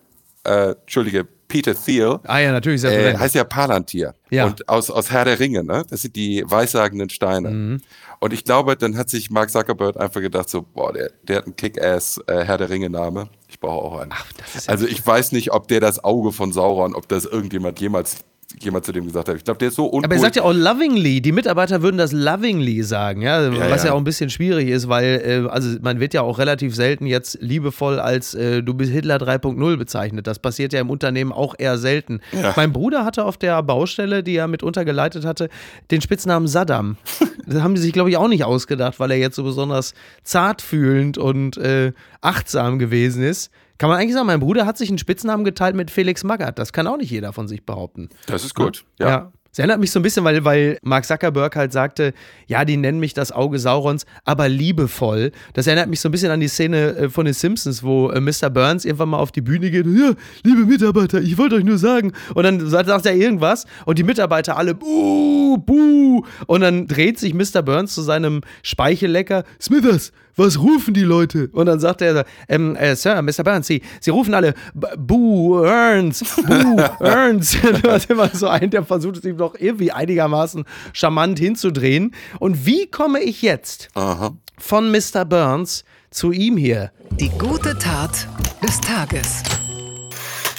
äh, Entschuldige, Peter Thiel, ah ja, natürlich, äh, heißt ja Palantir. Ja. Und aus, aus Herr der Ringe, ne? Das sind die weissagenden Steine. Mhm. Und ich glaube, dann hat sich Mark Zuckerberg einfach gedacht, so, boah, der, der hat einen Kick-Ass äh, Herr der Ringe-Name. Ich brauche auch einen. Ach, ja also ich weiß nicht, ob der das Auge von Sauron, ob das irgendjemand jemals jemand zu dem gesagt hat. Ich glaube, der ist so uncool. Aber er sagt ja auch lovingly. Die Mitarbeiter würden das lovingly sagen, ja, ja was ja. ja. auch ein bisschen schwierig ist, weil äh, also man wird ja auch relativ selten jetzt liebevoll als äh, du bist Hitler 3.0 bezeichnet. Das passiert ja im Unternehmen auch eher selten. Ja. Mein Bruder hatte auf der Baustelle, die er mitunter geleitet hatte, den Spitznamen Saddam. das haben die sich glaube ich auch nicht ausgedacht, weil er jetzt so besonders zartfühlend und äh, achtsam gewesen ist. Kann man eigentlich sagen, mein Bruder hat sich einen Spitznamen geteilt mit Felix Magath. Das kann auch nicht jeder von sich behaupten. Das ist gut, ja. ja. Es erinnert mich so ein bisschen, weil, weil Mark Zuckerberg halt sagte, ja, die nennen mich das Auge Saurons, aber liebevoll. Das erinnert mich so ein bisschen an die Szene äh, von den Simpsons, wo äh, Mr. Burns irgendwann mal auf die Bühne geht, ja, liebe Mitarbeiter, ich wollte euch nur sagen. Und dann sagt er irgendwas und die Mitarbeiter alle, buh, buh. Und dann dreht sich Mr. Burns zu seinem Speichellecker, Smithers, was rufen die Leute? Und dann sagt er, ähm, äh, Sir, Mr. Burns, Sie, Sie rufen alle Boo, Earns, Boo, Earns. du hast immer so einen, der versucht es ihm doch irgendwie einigermaßen charmant hinzudrehen. Und wie komme ich jetzt Aha. von Mr. Burns zu ihm hier? Die gute Tat des Tages.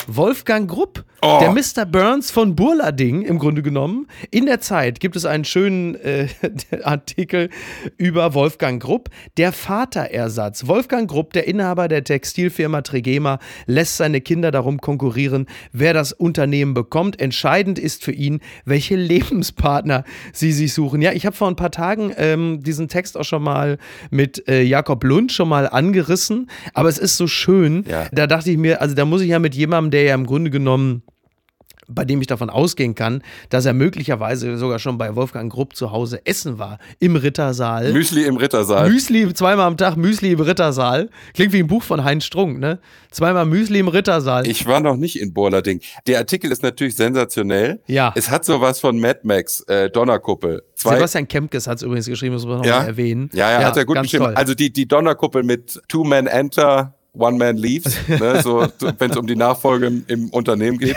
Wolfgang Grupp Oh. Der Mr. Burns von Burlading im Grunde genommen. In der Zeit gibt es einen schönen äh, Artikel über Wolfgang Grupp, der Vaterersatz. Wolfgang Grupp, der Inhaber der Textilfirma Trigema, lässt seine Kinder darum konkurrieren, wer das Unternehmen bekommt. Entscheidend ist für ihn, welche Lebenspartner sie sich suchen. Ja, ich habe vor ein paar Tagen ähm, diesen Text auch schon mal mit äh, Jakob Lund schon mal angerissen, aber es ist so schön. Ja. Da dachte ich mir, also da muss ich ja mit jemandem, der ja im Grunde genommen bei dem ich davon ausgehen kann, dass er möglicherweise sogar schon bei Wolfgang Grupp zu Hause essen war, im Rittersaal. Müsli im Rittersaal. Müsli zweimal am Tag, Müsli im Rittersaal. Klingt wie ein Buch von Heinz Strunk, ne? Zweimal Müsli im Rittersaal. Ich war noch nicht in Borlading. Der Artikel ist natürlich sensationell. Ja. Es hat sowas von Mad Max, äh, Donnerkuppel. Zwei Sebastian Kempkes hat es übrigens geschrieben, muss man noch ja. erwähnen. Ja, ja, ja, hat er gut geschrieben. Toll. Also die, die Donnerkuppel mit Two Men Enter, One Man Leaves, ne, so, wenn es um die Nachfolge im, im, Unternehmen geht.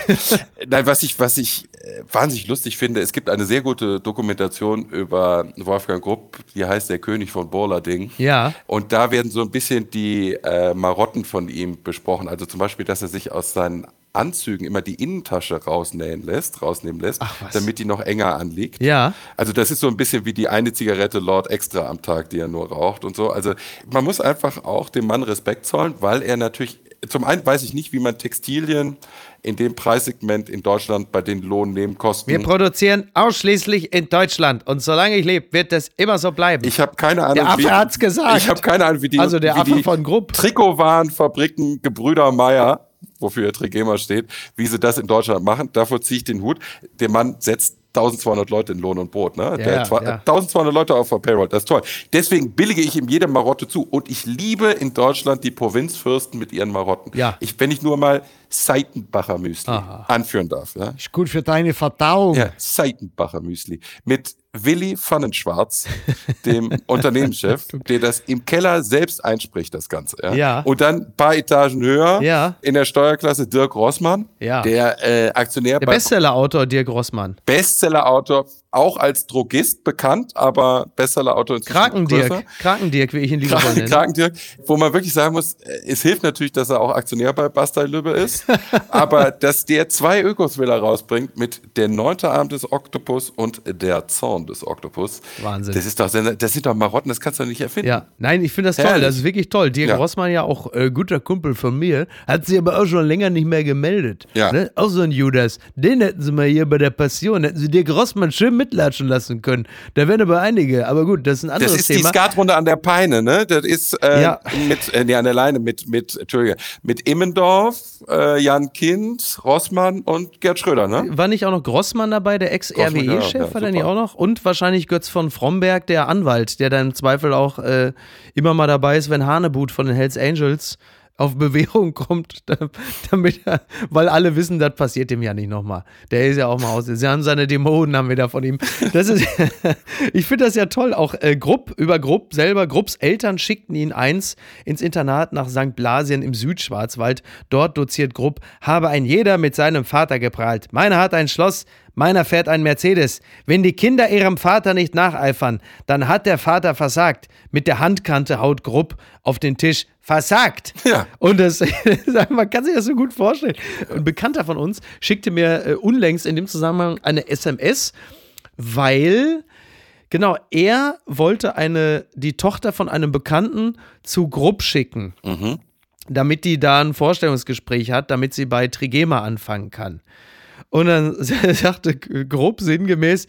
Nein, was ich, was ich äh, wahnsinnig lustig finde, es gibt eine sehr gute Dokumentation über Wolfgang Grupp, die heißt Der König von Borlading. Ja. Und da werden so ein bisschen die äh, Marotten von ihm besprochen. Also zum Beispiel, dass er sich aus seinen Anzügen immer die Innentasche rausnähen lässt, rausnehmen lässt, damit die noch enger anliegt. Ja. Also das ist so ein bisschen wie die eine Zigarette Lord extra am Tag, die er nur raucht und so. Also man muss einfach auch dem Mann Respekt zollen, weil er natürlich zum einen weiß ich nicht, wie man Textilien in dem Preissegment in Deutschland bei den Lohnnebenkosten. Wir produzieren ausschließlich in Deutschland und solange ich lebe, wird das immer so bleiben. Ich habe keine Ahnung. Der Affe hat es gesagt. Ich habe keine Ahnung, wie die, also der Affe von Grupp. Trikotwarenfabriken Gebrüder Meier wofür Trigema steht, wie sie das in Deutschland machen. Davor ziehe ich den Hut. Der Mann setzt 1200 Leute in Lohn und Brot. Ne? Ja, ja. 1200 Leute auf der Payroll, das ist toll. Deswegen billige ich ihm jede Marotte zu. Und ich liebe in Deutschland die Provinzfürsten mit ihren Marotten. Ja. Ich, wenn ich nur mal Seitenbacher Müsli Aha. anführen darf. Ja? Ist gut für deine Verdauung. Ja, Seitenbacher Müsli. Mit Willi Pfannenschwarz, dem Unternehmenschef, der das im Keller selbst einspricht, das Ganze. Ja. ja. Und dann ein paar Etagen höher ja. in der Steuerklasse Dirk Rossmann, ja. der äh, Aktionär. Der Bestsellerautor Dirk Rossmann. Bestsellerautor, auch als Drogist bekannt, aber Bestsellerautor Krakendirk. Krakendirk, wie ich ihn liebevoll nenne. Krakendirk, wo man wirklich sagen muss, äh, es hilft natürlich, dass er auch Aktionär bei Bastei Lübbe ist, aber dass der zwei Ökos-Villa rausbringt mit der neunte Arm des Oktopus und der Zorn des Oktopus. Wahnsinn. Das ist doch, das sind doch Marotten, das kannst du nicht erfinden. Ja, nein, ich finde das Herrlich. toll, das ist wirklich toll. Dirk ja. Rossmann ja auch äh, guter Kumpel von mir, hat sich aber auch schon länger nicht mehr gemeldet. Ja. Ne? Auch so ein Judas, den hätten sie mal hier bei der Passion, hätten sie Dirk Rossmann schön mitlatschen lassen können. Da wären aber einige, aber gut, das ist ein anderes Thema. Das ist Thema. die Skatrunde an der Peine, ne? Das ist äh, ja. mit, äh, nee, an der Leine mit, mit, Entschuldige, mit Immendorf, äh, Jan Kind, Rossmann und Gerd Schröder, ne? War nicht auch noch Grossmann dabei, der Ex-RWE-Chef, ja, war der nicht auch noch? Und wahrscheinlich Götz von Fromberg, der Anwalt, der dann im Zweifel auch äh, immer mal dabei ist, wenn Hanebut von den Hells Angels auf Bewährung kommt, damit er, weil alle wissen, das passiert dem ja nicht nochmal. Der ist ja auch mal aus. Sie haben seine Dämonen, haben wir da von ihm. Das ist, ich finde das ja toll. Auch äh, Grupp, über Grupp selber, Grupps Eltern schickten ihn eins ins Internat nach St. Blasien im Südschwarzwald. Dort doziert Grupp, habe ein jeder mit seinem Vater geprahlt. Meiner hat ein Schloss, Meiner fährt ein Mercedes. Wenn die Kinder ihrem Vater nicht nacheifern, dann hat der Vater versagt. Mit der Handkante haut Grupp auf den Tisch. Versagt! Ja. Und das, man kann sich das so gut vorstellen. Ein Bekannter von uns schickte mir äh, unlängst in dem Zusammenhang eine SMS, weil Genau, er wollte eine, die Tochter von einem Bekannten zu Grupp schicken, mhm. damit die da ein Vorstellungsgespräch hat, damit sie bei Trigema anfangen kann. Und dann sagte grob sinngemäß,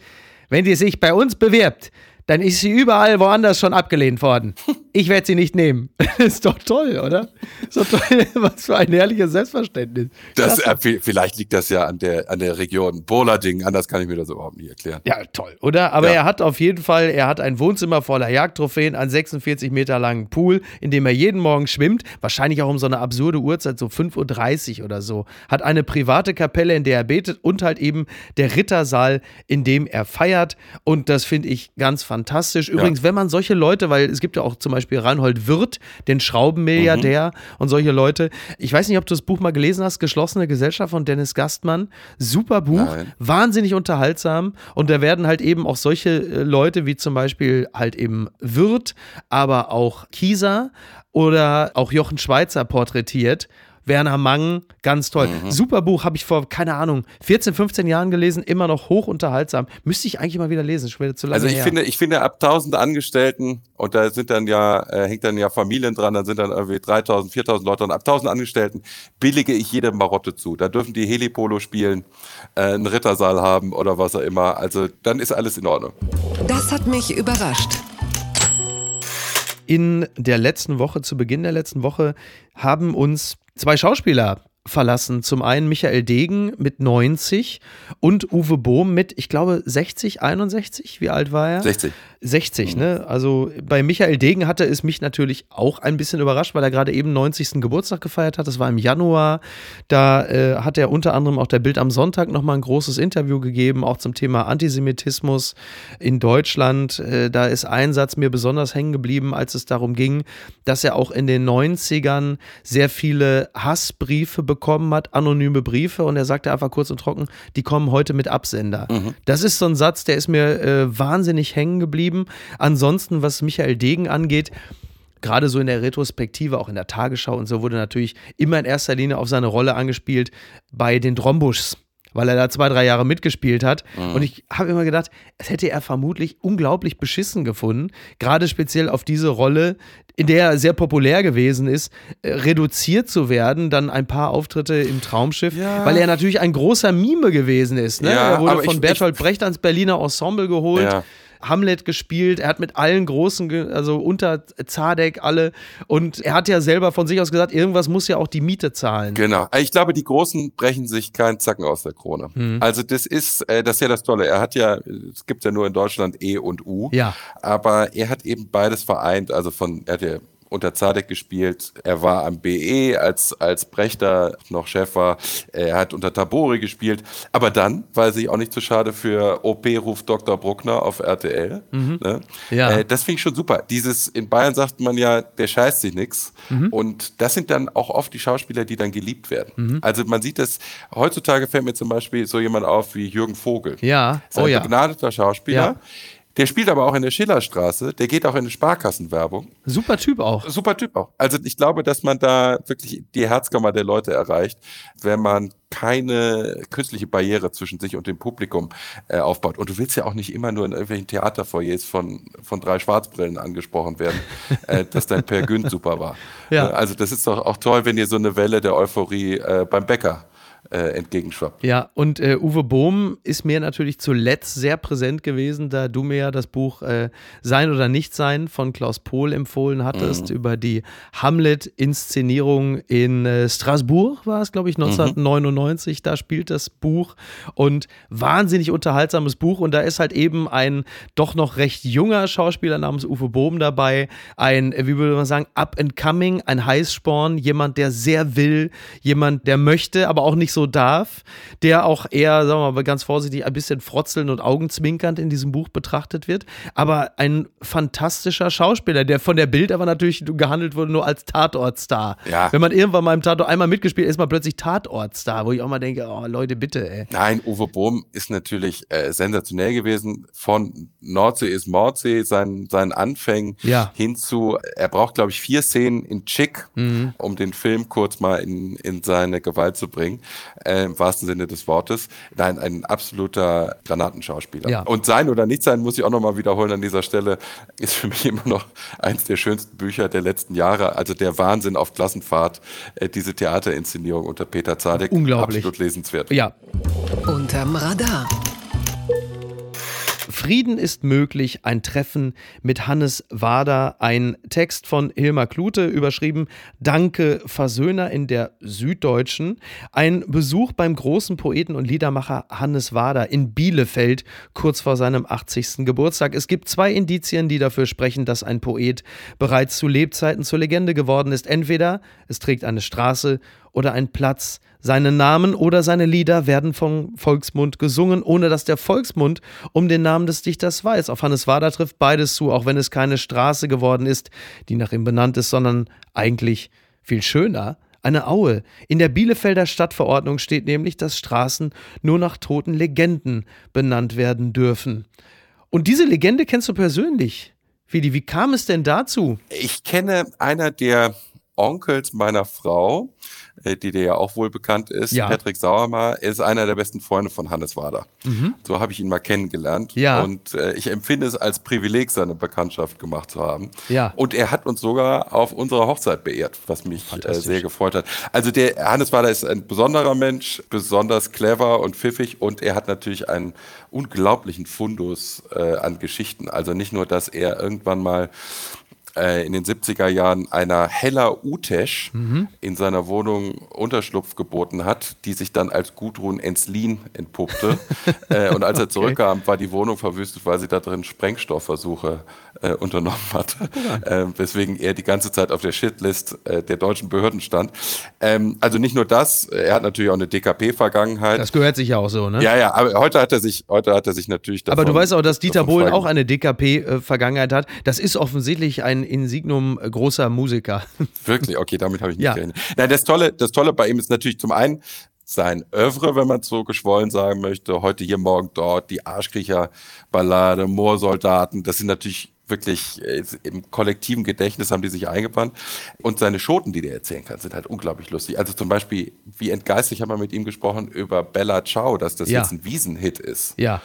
wenn die sich bei uns bewirbt, dann ist sie überall woanders schon abgelehnt worden. Ich werde sie nicht nehmen. ist doch toll, oder? Ist doch toll, was für ein herrliches Selbstverständnis. Das, äh, vielleicht liegt das ja an der, an der Region Bolading, anders kann ich mir das überhaupt nicht erklären. Ja, toll, oder? Aber ja. er hat auf jeden Fall, er hat ein Wohnzimmer voller Jagdtrophäen, einen 46 Meter langen Pool, in dem er jeden Morgen schwimmt, wahrscheinlich auch um so eine absurde Uhrzeit, so 5.30 Uhr oder so. Hat eine private Kapelle, in der er betet und halt eben der Rittersaal, in dem er feiert. Und das finde ich ganz fantastisch. Übrigens, ja. wenn man solche Leute, weil es gibt ja auch zum Beispiel Beispiel Reinhold Wirth, den Schraubenmilliardär mhm. und solche Leute. Ich weiß nicht, ob du das Buch mal gelesen hast, Geschlossene Gesellschaft von Dennis Gastmann. Super Buch, Nein. wahnsinnig unterhaltsam. Und da werden halt eben auch solche äh, Leute wie zum Beispiel halt eben Wirth, aber auch Kieser oder auch Jochen Schweizer porträtiert Werner Mang, ganz toll. Mhm. Super Buch, habe ich vor, keine Ahnung, 14, 15 Jahren gelesen, immer noch hoch unterhaltsam. Müsste ich eigentlich mal wieder lesen, schon zu lange Also ich her. finde, ich finde ab 1000 Angestellten und da sind dann ja, äh, hängt dann ja Familien dran, dann sind dann irgendwie 3000, 4000 Leute und ab 1000 Angestellten billige ich jede Marotte zu. Da dürfen die Helipolo spielen, äh, einen Rittersaal haben oder was auch immer. Also dann ist alles in Ordnung. Das hat mich überrascht. In der letzten Woche, zu Beginn der letzten Woche, haben uns zwei Schauspieler verlassen. Zum einen Michael Degen mit 90 und Uwe Bohm mit, ich glaube, 60, 61. Wie alt war er? 60. 60, mhm. ne? Also bei Michael Degen hatte es mich natürlich auch ein bisschen überrascht, weil er gerade eben 90. Geburtstag gefeiert hat. Das war im Januar. Da äh, hat er unter anderem auch der Bild am Sonntag nochmal ein großes Interview gegeben, auch zum Thema Antisemitismus in Deutschland. Äh, da ist ein Satz mir besonders hängen geblieben, als es darum ging, dass er auch in den 90ern sehr viele Hassbriefe bekommen hat, anonyme Briefe. Und er sagte einfach kurz und trocken, die kommen heute mit Absender. Mhm. Das ist so ein Satz, der ist mir äh, wahnsinnig hängen geblieben. Ansonsten, was Michael Degen angeht, gerade so in der Retrospektive, auch in der Tagesschau und so, wurde natürlich immer in erster Linie auf seine Rolle angespielt bei den Drombuschs weil er da zwei, drei Jahre mitgespielt hat. Mhm. Und ich habe immer gedacht, es hätte er vermutlich unglaublich beschissen gefunden, gerade speziell auf diese Rolle, in der er sehr populär gewesen ist, äh, reduziert zu werden, dann ein paar Auftritte im Traumschiff, ja. weil er natürlich ein großer Mime gewesen ist. Ne? Ja, er wurde von ich, Bertolt Brecht ans Berliner Ensemble geholt. Ja. Hamlet gespielt, er hat mit allen großen, also unter Zadek alle und er hat ja selber von sich aus gesagt, irgendwas muss ja auch die Miete zahlen. Genau. Ich glaube, die Großen brechen sich keinen Zacken aus der Krone. Mhm. Also das ist, äh, das ist ja das Tolle. Er hat ja, es gibt ja nur in Deutschland E und U. Ja. Aber er hat eben beides vereint. Also von, er hat ja unter Zadek gespielt. Er war am BE, als, als Brechter noch Chef war. Er hat unter Tabori gespielt. Aber dann war er sich auch nicht zu schade für OP ruft Dr. Bruckner auf RTL. Mhm. Ne? Ja. Äh, das finde ich schon super. Dieses, in Bayern sagt man ja, der scheißt sich nix. Mhm. Und das sind dann auch oft die Schauspieler, die dann geliebt werden. Mhm. Also man sieht das, heutzutage fällt mir zum Beispiel so jemand auf wie Jürgen Vogel. Ja, oh ein ja. begnadeter Schauspieler. Ja der spielt aber auch in der Schillerstraße, der geht auch in eine Sparkassenwerbung. Super Typ auch. Super Typ auch. Also ich glaube, dass man da wirklich die Herzkammer der Leute erreicht, wenn man keine künstliche Barriere zwischen sich und dem Publikum äh, aufbaut. Und du willst ja auch nicht immer nur in irgendwelchen Theaterfoyers von, von drei Schwarzbrillen angesprochen werden, äh, dass dein Per Günd super war. Ja. Also das ist doch auch toll, wenn ihr so eine Welle der Euphorie äh, beim Bäcker äh, entgegenschwappt. Ja, und äh, Uwe Bohm ist mir natürlich zuletzt sehr präsent gewesen, da du mir ja das Buch äh, Sein oder Nicht Sein von Klaus Pohl empfohlen hattest, mhm. über die Hamlet-Inszenierung in äh, Straßburg war es, glaube ich, 1999. Mhm. Da spielt das Buch und wahnsinnig unterhaltsames Buch. Und da ist halt eben ein doch noch recht junger Schauspieler namens Uwe Bohm dabei, ein, äh, wie würde man sagen, up and coming, ein Heißsporn, jemand, der sehr will, jemand, der möchte, aber auch nicht nicht so darf, der auch eher, sagen wir mal ganz vorsichtig, ein bisschen frotzelnd und augenzwinkernd in diesem Buch betrachtet wird. Aber ein fantastischer Schauspieler, der von der Bild aber natürlich gehandelt wurde nur als Tatortstar. Ja. Wenn man irgendwann mal im Tatort einmal mitgespielt ist, man plötzlich Tatortstar, wo ich auch mal denke, oh Leute, bitte, ey. Nein, Uwe Bohm ist natürlich äh, sensationell gewesen. Von Nordsee ist Mordsee, seinen, seinen Anfängen ja. hinzu, er braucht, glaube ich, vier Szenen in Chick, mhm. um den Film kurz mal in, in seine Gewalt zu bringen äh, im wahrsten Sinne des Wortes. Nein, ein absoluter Granatenschauspieler. Ja. Und sein oder nicht sein, muss ich auch nochmal wiederholen an dieser Stelle, ist für mich immer noch eins der schönsten Bücher der letzten Jahre. Also der Wahnsinn auf Klassenfahrt, äh, diese Theaterinszenierung unter Peter Zadek. Unglaublich. Absolut lesenswert. Ja. Unterm Radar. Frieden ist möglich, ein Treffen mit Hannes Wader, ein Text von Hilmar Klute, überschrieben Danke Versöhner in der Süddeutschen, ein Besuch beim großen Poeten und Liedermacher Hannes Wader in Bielefeld kurz vor seinem 80. Geburtstag. Es gibt zwei Indizien, die dafür sprechen, dass ein Poet bereits zu Lebzeiten zur Legende geworden ist. Entweder es trägt eine Straße oder ein Platz. Seine Namen oder seine Lieder werden vom Volksmund gesungen, ohne dass der Volksmund um den Namen des Dichters weiß. Auf Hannes Wader trifft beides zu, auch wenn es keine Straße geworden ist, die nach ihm benannt ist, sondern eigentlich viel schöner. Eine Aue. In der Bielefelder Stadtverordnung steht nämlich, dass Straßen nur nach toten Legenden benannt werden dürfen. Und diese Legende kennst du persönlich. Fidi, wie kam es denn dazu? Ich kenne einer der Onkels meiner Frau, die dir ja auch wohl bekannt ist, ja. Patrick Sauermar, ist einer der besten Freunde von Hannes Wader. Mhm. So habe ich ihn mal kennengelernt. Ja. Und äh, ich empfinde es als Privileg, seine Bekanntschaft gemacht zu haben. Ja. Und er hat uns sogar auf unserer Hochzeit beehrt, was mich äh, sehr gefreut hat. Also der Hannes Wader ist ein besonderer Mensch, besonders clever und pfiffig und er hat natürlich einen unglaublichen Fundus äh, an Geschichten. Also nicht nur, dass er irgendwann mal äh, in den 70er Jahren einer Hella Utesch mhm. in seiner Wohnung Unterschlupf geboten hat, die sich dann als Gudrun Enslin entpuppte. äh, und als er okay. zurückkam, war die Wohnung verwüstet, weil sie da drin Sprengstoffversuche äh, unternommen hatte. Ja. Äh, weswegen er die ganze Zeit auf der Shitlist äh, der deutschen Behörden stand. Ähm, also nicht nur das, er hat natürlich auch eine DKP-Vergangenheit. Das gehört sich ja auch so, ne? Ja, ja, aber heute hat er sich, heute hat er sich natürlich davon, Aber du weißt auch, dass Dieter Bohlen auch eine DKP-Vergangenheit hat. Das ist offensichtlich ein Insignum großer Musiker. Wirklich? Okay, damit habe ich nicht ja. gerechnet. Nein, das Tolle, das Tolle bei ihm ist natürlich zum einen, sein Övre, wenn man so geschwollen sagen möchte. Heute hier, morgen dort, die Arschkriecher-Ballade, Moorsoldaten. Das sind natürlich wirklich äh, im kollektiven Gedächtnis haben die sich eingebrannt. Und seine Schoten, die der erzählen kann, sind halt unglaublich lustig. Also zum Beispiel, wie entgeistert haben wir mit ihm gesprochen über Bella Ciao, dass das ja. jetzt ein Wiesenhit ist. Ja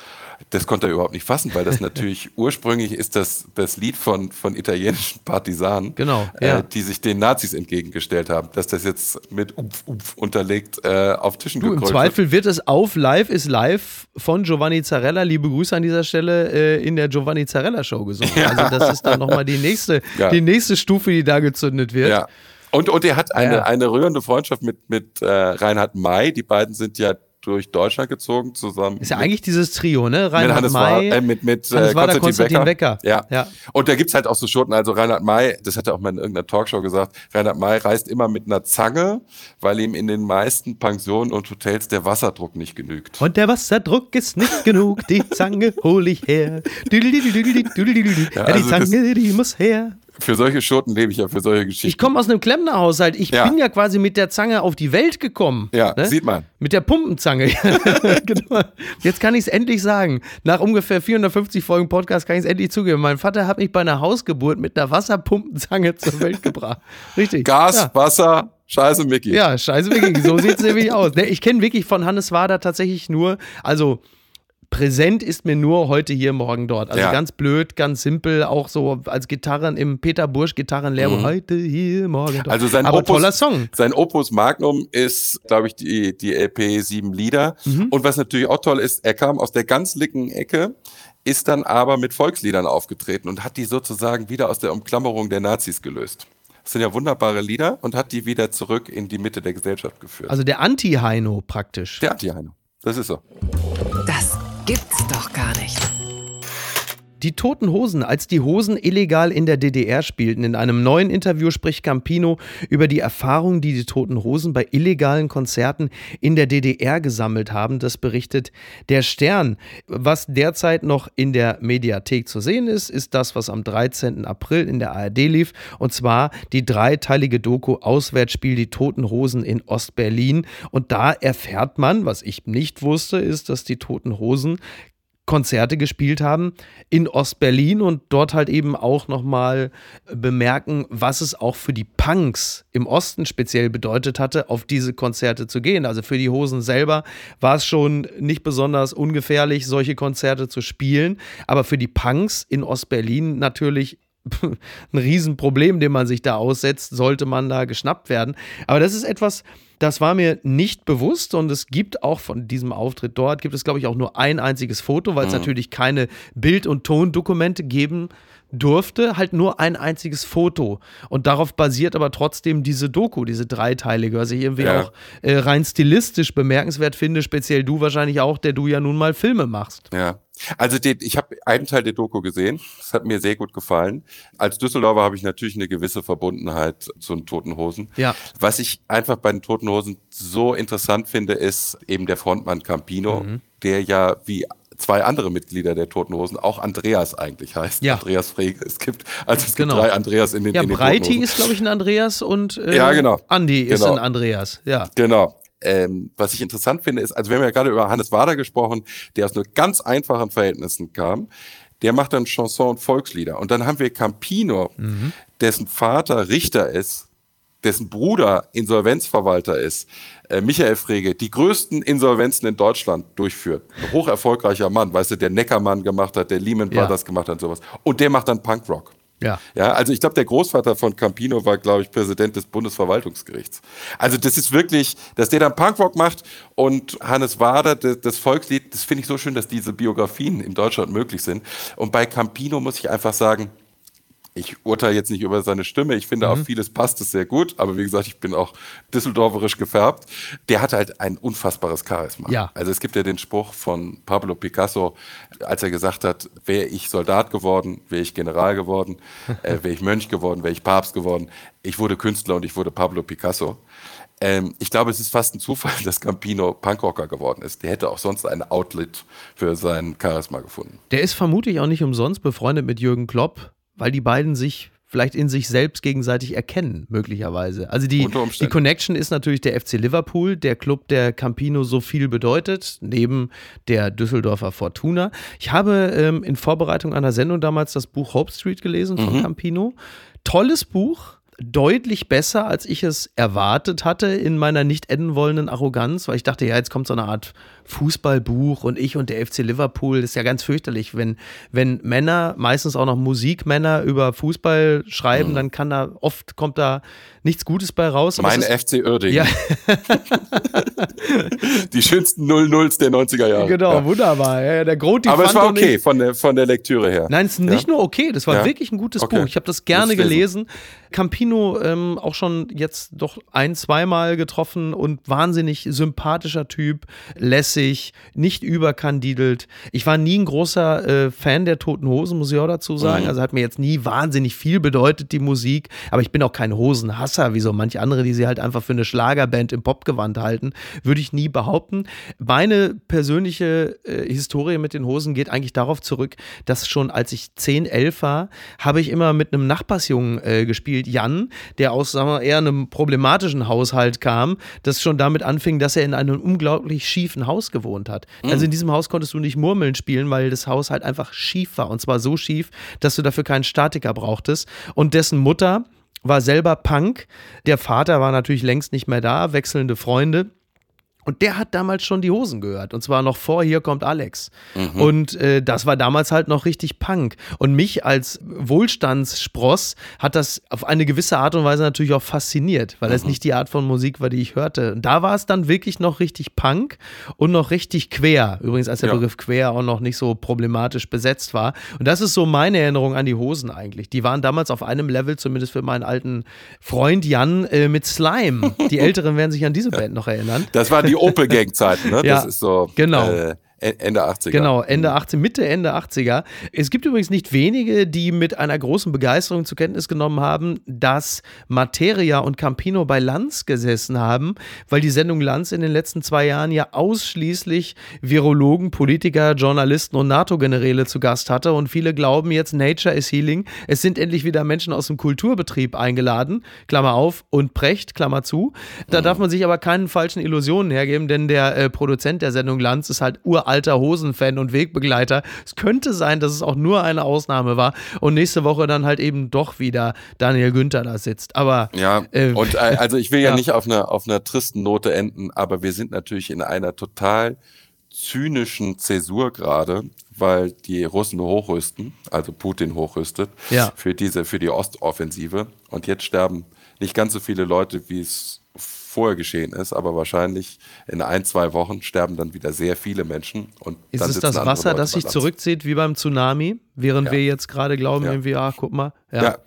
das konnte er überhaupt nicht fassen, weil das natürlich ursprünglich ist das, das Lied von, von italienischen Partisanen, genau, äh, ja. äh, die sich den Nazis entgegengestellt haben, dass das jetzt mit Upf, Upf unterlegt äh, auf Tischen du, Im Zweifel wird. es auf Live ist live von Giovanni Zarella, liebe Grüße an dieser Stelle, äh, in der Giovanni Zarella Show gesungen. Ja. Also das ist dann nochmal die nächste, ja. die nächste Stufe, die da gezündet wird. Ja. Und, und er hat eine, eine rührende Freundschaft mit, mit äh, Reinhard May. Die beiden sind ja durch Deutschland gezogen zusammen. Ist ja eigentlich dieses Trio, ne? Reinhard mit May, war, äh, mit, mit äh, Konstantin, Konstantin Wecker. Wecker. Ja. ja. Und da gibt's halt auch so Schoten. Also Reinhard May, das hat er auch mal in irgendeiner Talkshow gesagt, Reinhard May reist immer mit einer Zange, weil ihm in den meisten Pensionen und Hotels der Wasserdruck nicht genügt. Und der Wasserdruck ist nicht genug, die Zange hol ich her. ja, also die Zange, die muss her für solche Schoten lebe ich ja, für solche Geschichten. Ich komme aus einem Klempnerhaushalt. Ich ja. bin ja quasi mit der Zange auf die Welt gekommen. Ja, ne? sieht man. Mit der Pumpenzange. genau. Jetzt kann ich es endlich sagen. Nach ungefähr 450 Folgen Podcast kann ich es endlich zugeben. Mein Vater hat mich bei einer Hausgeburt mit einer Wasserpumpenzange zur Welt gebracht. Richtig. Gas, ja. Wasser, Scheiße Mickey. Ja, scheiße Mickey. So sieht es nämlich aus. Ich kenne wirklich von Hannes Wader tatsächlich nur, also präsent ist mir nur heute hier, morgen dort. Also ja. ganz blöd, ganz simpel, auch so als Gitarren im Peter Bursch Gitarrenlehrbuch. Mhm. Heute hier, morgen dort. Also sein Aber Opus, toller Song. Sein Opus Magnum ist, glaube ich, die, die LP Sieben Lieder. Mhm. Und was natürlich auch toll ist, er kam aus der ganz licken Ecke, ist dann aber mit Volksliedern aufgetreten und hat die sozusagen wieder aus der Umklammerung der Nazis gelöst. Das sind ja wunderbare Lieder und hat die wieder zurück in die Mitte der Gesellschaft geführt. Also der Anti-Heino praktisch. Der Anti-Heino. Das ist so. Gibt's doch gar nicht. Die Toten Hosen, als die Hosen illegal in der DDR spielten. In einem neuen Interview spricht Campino über die Erfahrungen, die die Toten Hosen bei illegalen Konzerten in der DDR gesammelt haben. Das berichtet der Stern. Was derzeit noch in der Mediathek zu sehen ist, ist das, was am 13. April in der ARD lief. Und zwar die dreiteilige Doku Auswärtsspiel Die Toten Hosen in Ostberlin. Und da erfährt man, was ich nicht wusste, ist, dass die Toten Hosen Konzerte gespielt haben in Ostberlin und dort halt eben auch nochmal bemerken, was es auch für die Punks im Osten speziell bedeutet hatte, auf diese Konzerte zu gehen. Also für die Hosen selber war es schon nicht besonders ungefährlich, solche Konzerte zu spielen, aber für die Punks in Ostberlin natürlich ein Riesenproblem, dem man sich da aussetzt, sollte man da geschnappt werden. Aber das ist etwas, das war mir nicht bewusst und es gibt auch von diesem Auftritt dort, gibt es glaube ich auch nur ein einziges Foto, weil es mhm. natürlich keine Bild- und Tondokumente geben durfte, halt nur ein einziges Foto. Und darauf basiert aber trotzdem diese Doku, diese dreiteilige, was ich irgendwie ja. auch äh, rein stilistisch bemerkenswert finde, speziell du wahrscheinlich auch, der du ja nun mal Filme machst. Ja. Also die, ich habe einen Teil der Doku gesehen. Das hat mir sehr gut gefallen. Als Düsseldorfer habe ich natürlich eine gewisse Verbundenheit zu den Toten Hosen. Ja. Was ich einfach bei den Toten Hosen so interessant finde, ist eben der Frontmann Campino, mhm. der ja wie zwei andere Mitglieder der Toten Hosen, auch Andreas eigentlich heißt. Ja. Andreas Frege. Es gibt, also es genau. gibt drei Andreas in den, ja, in den Breiti ist, glaube ich, ein Andreas und äh, ja, genau. Andi ist genau. ein Andreas. Ja. Genau. Ähm, was ich interessant finde, ist, also wir haben ja gerade über Hannes Wader gesprochen, der aus nur ganz einfachen Verhältnissen kam. Der macht dann Chanson und Volkslieder. Und dann haben wir Campino, mhm. dessen Vater Richter ist, dessen Bruder Insolvenzverwalter ist, äh, Michael Frege, die größten Insolvenzen in Deutschland durchführt. Ein hoch erfolgreicher Mann, weißt du, der Neckermann gemacht hat, der Lehman Brothers ja. gemacht hat und sowas. Und der macht dann Punkrock. Ja. Ja, also ich glaube, der Großvater von Campino war, glaube ich, Präsident des Bundesverwaltungsgerichts. Also das ist wirklich, dass der dann Punkrock macht und Hannes Wader, das, das Volkslied, das finde ich so schön, dass diese Biografien in Deutschland möglich sind. Und bei Campino muss ich einfach sagen, ich urteile jetzt nicht über seine Stimme. Ich finde, mhm. auf vieles passt es sehr gut. Aber wie gesagt, ich bin auch düsseldorferisch gefärbt. Der hat halt ein unfassbares Charisma. Ja. Also es gibt ja den Spruch von Pablo Picasso, als er gesagt hat, wäre ich Soldat geworden, wäre ich General geworden, äh, wäre ich Mönch geworden, wäre ich Papst geworden. Ich wurde Künstler und ich wurde Pablo Picasso. Ähm, ich glaube, es ist fast ein Zufall, dass Campino Punkrocker geworden ist. Der hätte auch sonst ein Outlet für sein Charisma gefunden. Der ist vermutlich auch nicht umsonst befreundet mit Jürgen Klopp weil die beiden sich vielleicht in sich selbst gegenseitig erkennen, möglicherweise. Also die, die Connection ist natürlich der FC Liverpool, der Club, der Campino so viel bedeutet, neben der Düsseldorfer Fortuna. Ich habe ähm, in Vorbereitung einer Sendung damals das Buch Hope Street gelesen von mhm. Campino. Tolles Buch, deutlich besser, als ich es erwartet hatte in meiner nicht enden wollenden Arroganz, weil ich dachte, ja, jetzt kommt so eine Art Fußballbuch und ich und der FC Liverpool. Das ist ja ganz fürchterlich, wenn, wenn Männer, meistens auch noch Musikmänner, über Fußball schreiben, mhm. dann kann da, oft kommt da nichts Gutes bei raus. Mein FC Uerdingen. Ja. die schönsten Null-Nulls der 90er Jahre. Genau, ja. wunderbar. Ja, der Groti Aber es war okay von der, von der Lektüre her. Nein, es ist nicht nur okay, das war wirklich ein gutes okay. Buch. Ich habe das gerne gelesen. Campino ähm, auch schon jetzt doch ein, zweimal getroffen und wahnsinnig sympathischer Typ, lässig nicht überkandidelt. Ich war nie ein großer äh, Fan der Toten Hosen, muss ich auch dazu sagen. Mhm. Also hat mir jetzt nie wahnsinnig viel bedeutet, die Musik. Aber ich bin auch kein Hosenhasser, wie so manche andere, die sie halt einfach für eine Schlagerband im Popgewand halten. Würde ich nie behaupten. Meine persönliche äh, Historie mit den Hosen geht eigentlich darauf zurück, dass schon als ich 10, 11 war, habe ich immer mit einem Nachbarsjungen äh, gespielt, Jan, der aus sagen wir, eher einem problematischen Haushalt kam, das schon damit anfing, dass er in einem unglaublich schiefen Haus Haus gewohnt hat. Mhm. Also in diesem Haus konntest du nicht Murmeln spielen, weil das Haus halt einfach schief war. Und zwar so schief, dass du dafür keinen Statiker brauchtest. Und dessen Mutter war selber Punk. Der Vater war natürlich längst nicht mehr da, wechselnde Freunde. Und der hat damals schon die Hosen gehört. Und zwar noch vor Hier kommt Alex. Mhm. Und äh, das war damals halt noch richtig Punk. Und mich als Wohlstandsspross hat das auf eine gewisse Art und Weise natürlich auch fasziniert, weil mhm. das nicht die Art von Musik war, die ich hörte. Und da war es dann wirklich noch richtig Punk und noch richtig quer. Übrigens, als der ja. Begriff quer auch noch nicht so problematisch besetzt war. Und das ist so meine Erinnerung an die Hosen eigentlich. Die waren damals auf einem Level, zumindest für meinen alten Freund Jan, äh, mit Slime. Die Älteren werden sich an diese Band noch erinnern. Das war die die Opel Gang Zeiten, ne? Ja, das ist so genau. Äh, Ende 80er. Genau, Ende 80, Mitte, Ende 80er. Es gibt übrigens nicht wenige, die mit einer großen Begeisterung zur Kenntnis genommen haben, dass Materia und Campino bei Lanz gesessen haben, weil die Sendung Lanz in den letzten zwei Jahren ja ausschließlich Virologen, Politiker, Journalisten und NATO-Generäle zu Gast hatte. Und viele glauben jetzt, Nature is Healing. Es sind endlich wieder Menschen aus dem Kulturbetrieb eingeladen, Klammer auf, und Precht, Klammer zu. Da mhm. darf man sich aber keinen falschen Illusionen hergeben, denn der äh, Produzent der Sendung Lanz ist halt uralt alter Hosenfan und Wegbegleiter. Es könnte sein, dass es auch nur eine Ausnahme war und nächste Woche dann halt eben doch wieder Daniel Günther da sitzt. Aber ja, äh, und äh, also ich will ja, ja, nicht auf einer auf einer tristen Note enden, aber wir sind natürlich in einer total zynischen Zäsur gerade, weil die Russen hochrüsten, also Putin hochrüstet ja. für diese für die Ostoffensive und jetzt sterben nicht ganz so viele Leute, wie es vorher geschehen ist, aber wahrscheinlich in ein, zwei Wochen sterben dann wieder sehr viele Menschen. Und ist es das Wasser, das sich zurückzieht wie beim Tsunami, während ja. wir jetzt gerade glauben, ja. irgendwie, ah, guck mal. Ja. ja.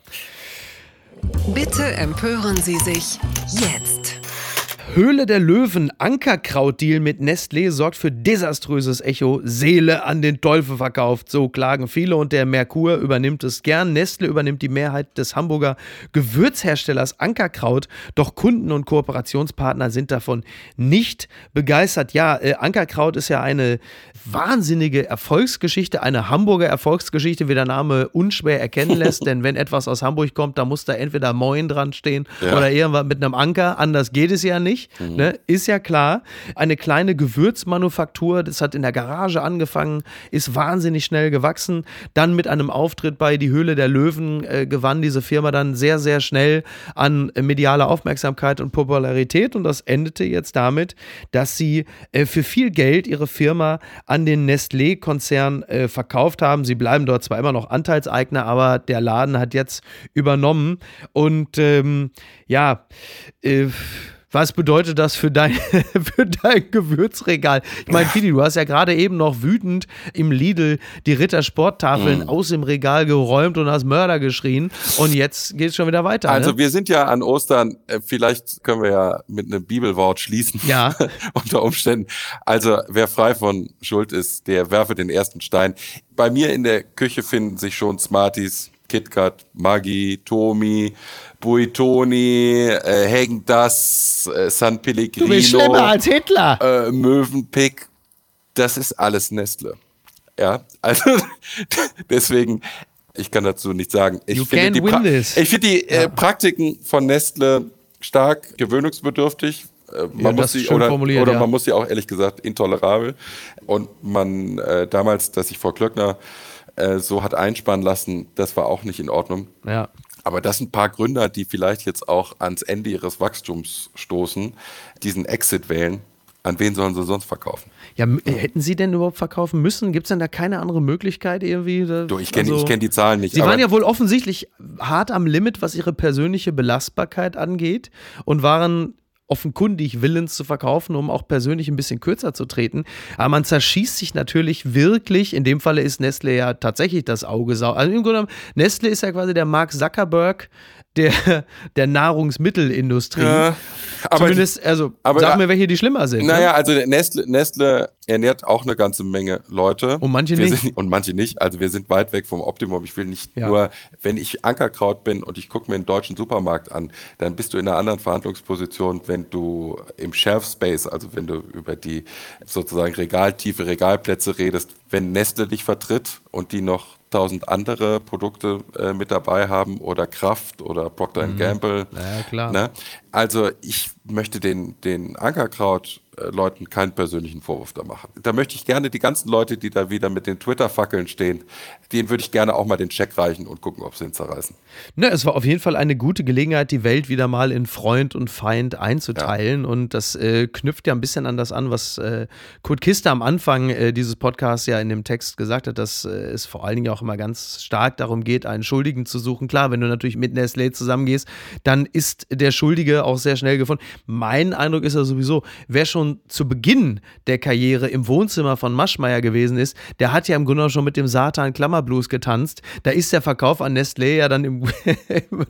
Bitte empören Sie sich jetzt. Höhle der Löwen, Ankerkraut-Deal mit Nestlé sorgt für desaströses Echo. Seele an den Teufel verkauft. So klagen viele und der Merkur übernimmt es gern. Nestlé übernimmt die Mehrheit des Hamburger Gewürzherstellers Ankerkraut. Doch Kunden und Kooperationspartner sind davon nicht begeistert. Ja, äh, Ankerkraut ist ja eine wahnsinnige Erfolgsgeschichte, eine Hamburger Erfolgsgeschichte, wie der Name unschwer erkennen lässt. Denn wenn etwas aus Hamburg kommt, da muss da entweder Moin dran stehen ja. oder irgendwas mit einem Anker. Anders geht es ja nicht. Nicht, mhm. ne? ist ja klar. Eine kleine Gewürzmanufaktur, das hat in der Garage angefangen, ist wahnsinnig schnell gewachsen. Dann mit einem Auftritt bei Die Höhle der Löwen äh, gewann diese Firma dann sehr, sehr schnell an medialer Aufmerksamkeit und Popularität. Und das endete jetzt damit, dass sie äh, für viel Geld ihre Firma an den Nestlé-Konzern äh, verkauft haben. Sie bleiben dort zwar immer noch Anteilseigner, aber der Laden hat jetzt übernommen. Und ähm, ja, äh, was bedeutet das für dein, für dein Gewürzregal? Ich meine, Fidi, du hast ja gerade eben noch wütend im Lidl die Rittersporttafeln mm. aus dem Regal geräumt und hast Mörder geschrien. Und jetzt geht es schon wieder weiter. Also, ne? wir sind ja an Ostern, äh, vielleicht können wir ja mit einem Bibelwort schließen. Ja. unter Umständen. Also, wer frei von Schuld ist, der werfe den ersten Stein. Bei mir in der Küche finden sich schon Smarties, KitKat, Maggi, Tomi, Buitoni, äh, Hagen Das, äh, San Pellegrino. Du bist schlimmer als Hitler. Äh, Mövenpick. Das ist alles Nestle. Ja, also deswegen, ich kann dazu nicht sagen. Ich you finde die, ich find die äh, Praktiken von Nestle stark gewöhnungsbedürftig. Äh, man ja, muss sie, oder, oder ja. man muss sie auch ehrlich gesagt intolerabel. Und man äh, damals, dass ich vor Klöckner äh, so hat einspannen lassen, das war auch nicht in Ordnung. Ja. Aber das sind ein paar Gründer, die vielleicht jetzt auch ans Ende ihres Wachstums stoßen, diesen Exit wählen. An wen sollen sie sonst verkaufen? Ja, hätten sie denn überhaupt verkaufen müssen? Gibt es denn da keine andere Möglichkeit irgendwie? Du, ich kenne also, kenn die Zahlen nicht. Sie waren ja wohl offensichtlich hart am Limit, was ihre persönliche Belastbarkeit angeht und waren offenkundig willens zu verkaufen, um auch persönlich ein bisschen kürzer zu treten. Aber man zerschießt sich natürlich wirklich. In dem Falle ist Nestle ja tatsächlich das Auge sau. Also im Grunde genommen, Nestle ist ja quasi der Mark Zuckerberg der, der Nahrungsmittelindustrie. Ja, aber Zumindest, also aber sag mir, welche die schlimmer sind. Ne? Naja, ne? also Nestle, Nestle ernährt auch eine ganze Menge Leute. Und manche wir nicht. Sind, und manche nicht. Also wir sind weit weg vom Optimum. Ich will nicht ja. nur, wenn ich Ankerkraut bin und ich gucke mir einen deutschen Supermarkt an, dann bist du in einer anderen Verhandlungsposition, wenn du im Shelf Space, also wenn du über die sozusagen regaltiefe Regalplätze redest, wenn Nestle dich vertritt und die noch tausend andere Produkte äh, mit dabei haben oder Kraft oder Procter mhm. Gamble. Ja, klar. Ne? Also ich möchte den, den Ankerkraut Leuten keinen persönlichen Vorwurf da machen. Da möchte ich gerne die ganzen Leute, die da wieder mit den Twitter-Fackeln stehen, denen würde ich gerne auch mal den Check reichen und gucken, ob sie ihn zerreißen. Ne, es war auf jeden Fall eine gute Gelegenheit, die Welt wieder mal in Freund und Feind einzuteilen. Ja. Und das äh, knüpft ja ein bisschen an das an, was äh, Kurt Kister am Anfang äh, dieses Podcasts ja in dem Text gesagt hat, dass äh, es vor allen Dingen auch immer ganz stark darum geht, einen Schuldigen zu suchen. Klar, wenn du natürlich mit Nestlé zusammengehst, dann ist der Schuldige auch sehr schnell gefunden. Mein Eindruck ist ja sowieso, wer schon schon zu Beginn der Karriere im Wohnzimmer von Maschmeyer gewesen ist, der hat ja im Grunde schon mit dem Satan Klammerblues getanzt. Da ist der Verkauf an Nestlé ja dann im,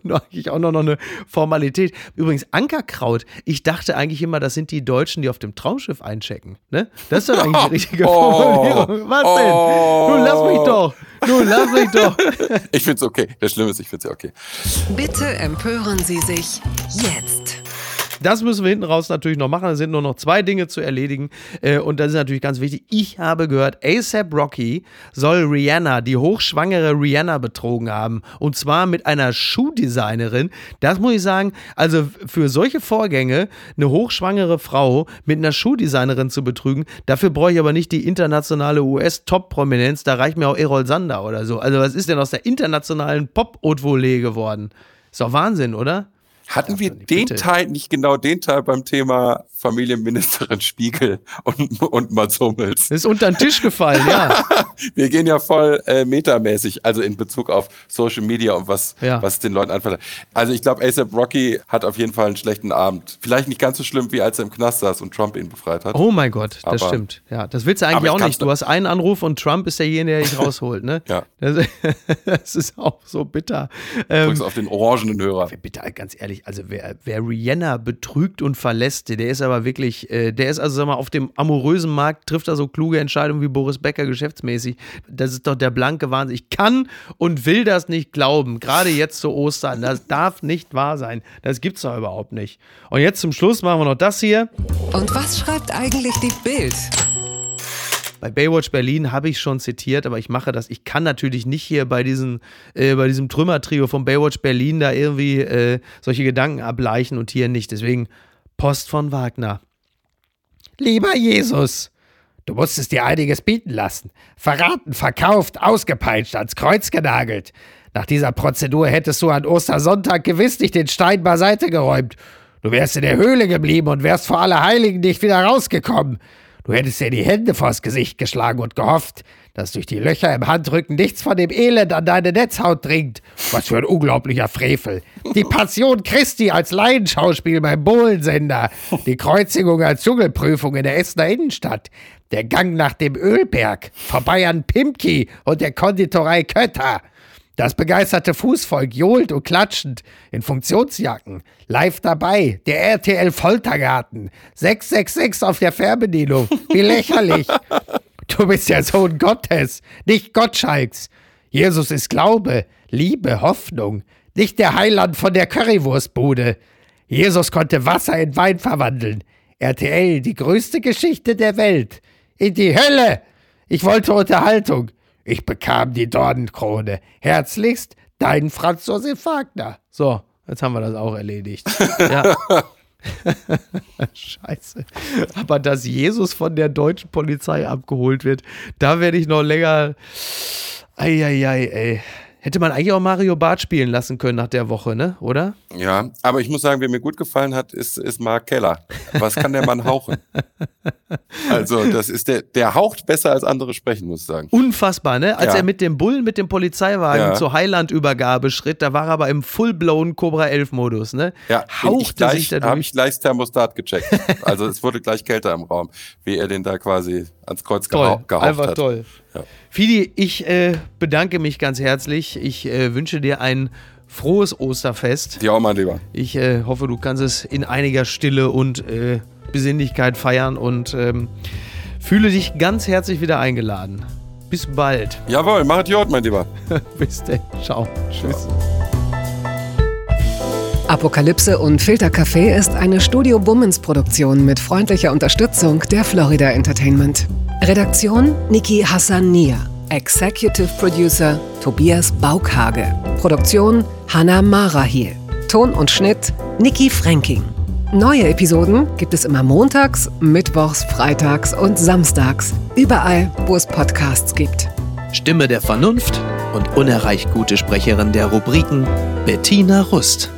eigentlich auch noch eine Formalität. Übrigens, Ankerkraut, ich dachte eigentlich immer, das sind die Deutschen, die auf dem Traumschiff einchecken. Ne? Das ist doch eigentlich die richtige Formulierung. Was denn? Oh. Nun lass mich doch. Nun lass mich doch. ich find's okay. Das Schlimme ist, ich find's ja okay. Bitte empören Sie sich jetzt. Das müssen wir hinten raus natürlich noch machen. Es sind nur noch zwei Dinge zu erledigen. Äh, und das ist natürlich ganz wichtig. Ich habe gehört, ASAP Rocky soll Rihanna, die hochschwangere Rihanna, betrogen haben. Und zwar mit einer Schuhdesignerin. Das muss ich sagen, also für solche Vorgänge, eine hochschwangere Frau mit einer Schuhdesignerin zu betrügen, dafür brauche ich aber nicht die internationale US-Top-Prominenz. Da reicht mir auch Errol Sander oder so. Also, was ist denn aus der internationalen Pop-Haute-Volée geworden? Ist doch Wahnsinn, oder? Hatten wir den. Teil, nicht genau den Teil beim Thema Familienministerin Spiegel und, und Mats Hummels? Ist unter den Tisch gefallen, ja. wir gehen ja voll äh, metamäßig, also in Bezug auf Social Media und was, ja. was den Leuten anfällt. Also ich glaube, ASAP Rocky hat auf jeden Fall einen schlechten Abend. Vielleicht nicht ganz so schlimm, wie als er im Knast saß und Trump ihn befreit hat. Oh mein Gott, das aber, stimmt. Ja, das willst du eigentlich auch nicht. Du hast einen Anruf und Trump ist derjenige, der dich rausholt, ne? ja. Das, das, ist auch so bitter. Ähm, Drückst auf den orangenen Hörer. Bitte, ganz ehrlich, also wer, wer Rihanna betrügt und verlässt, der ist aber wirklich, äh, der ist also, sag mal, auf dem amorösen Markt trifft er so kluge Entscheidungen wie Boris Becker geschäftsmäßig. Das ist doch der blanke Wahnsinn. Ich kann und will das nicht glauben, gerade jetzt zu Ostern. Das darf nicht wahr sein. Das gibt's doch überhaupt nicht. Und jetzt zum Schluss machen wir noch das hier. Und was schreibt eigentlich die Bild? Bei Baywatch Berlin habe ich schon zitiert, aber ich mache das. Ich kann natürlich nicht hier bei, diesen, äh, bei diesem Trümmertrio von Baywatch Berlin da irgendwie äh, solche Gedanken ableichen und hier nicht. Deswegen Post von Wagner. Lieber Jesus, du musstest dir einiges bieten lassen. Verraten, verkauft, ausgepeitscht, ans Kreuz genagelt. Nach dieser Prozedur hättest du an Ostersonntag gewiss nicht den Stein beiseite geräumt. Du wärst in der Höhle geblieben und wärst vor aller Heiligen nicht wieder rausgekommen. Du hättest dir die Hände vors Gesicht geschlagen und gehofft, dass durch die Löcher im Handrücken nichts von dem Elend an deine Netzhaut dringt. Was für ein unglaublicher Frevel. Die Passion Christi als Laienschauspiel beim Bohlensender. Die Kreuzigung als Dschungelprüfung in der Essener Innenstadt. Der Gang nach dem Ölberg. Vorbei an Pimki und der Konditorei Kötter. Das begeisterte Fußvolk johlt und klatschend in Funktionsjacken. Live dabei, der RTL Foltergarten. 666 auf der Fernbedienung. Wie lächerlich. Du bist der Sohn Gottes, nicht Gottschalks. Jesus ist Glaube, Liebe, Hoffnung, nicht der Heiland von der Currywurstbude. Jesus konnte Wasser in Wein verwandeln. RTL, die größte Geschichte der Welt. In die Hölle! Ich wollte Unterhaltung. Ich bekam die Dornenkrone. Herzlichst, dein Franz Josef Wagner. So, jetzt haben wir das auch erledigt. Ja. Scheiße. Aber dass Jesus von der deutschen Polizei abgeholt wird, da werde ich noch länger. Eieiei, ey. Hätte man eigentlich auch Mario Barth spielen lassen können nach der Woche, ne? Oder? Ja, aber ich muss sagen, wer mir gut gefallen hat, ist, ist Mark Keller. Was kann der Mann hauchen? Also, das ist der, der haucht besser als andere sprechen, muss ich sagen. Unfassbar, ne? Als ja. er mit dem Bullen, mit dem Polizeiwagen ja. zur Heilandübergabe schritt, da war er aber im full-blown Cobra 11 Modus, ne? Ja, hauchte gleich, sich dadurch. habe ich gleich Thermostat gecheckt. also, es wurde gleich kälter im Raum, wie er den da quasi ans Kreuz toll, gehaucht einfach hat. toll. Ja. Fidi, ich äh, bedanke mich ganz herzlich. Ich äh, wünsche dir ein frohes Osterfest. Dir auch, mein Lieber. Ich äh, hoffe, du kannst es in einiger Stille und äh, Besinnlichkeit feiern und ähm, fühle dich ganz herzlich wieder eingeladen. Bis bald. Jawohl, mach Jod, mein Lieber. Bis dann. Ciao. Tschüss. Apokalypse und Filtercafé ist eine Studio Bummens Produktion mit freundlicher Unterstützung der Florida Entertainment. Redaktion Niki Hassania. Executive Producer Tobias Baukhage. Produktion Hanna Marahiel. Ton und Schnitt Niki Fränking. Neue Episoden gibt es immer montags, mittwochs, freitags und samstags. Überall, wo es Podcasts gibt. Stimme der Vernunft und unerreicht gute Sprecherin der Rubriken Bettina Rust.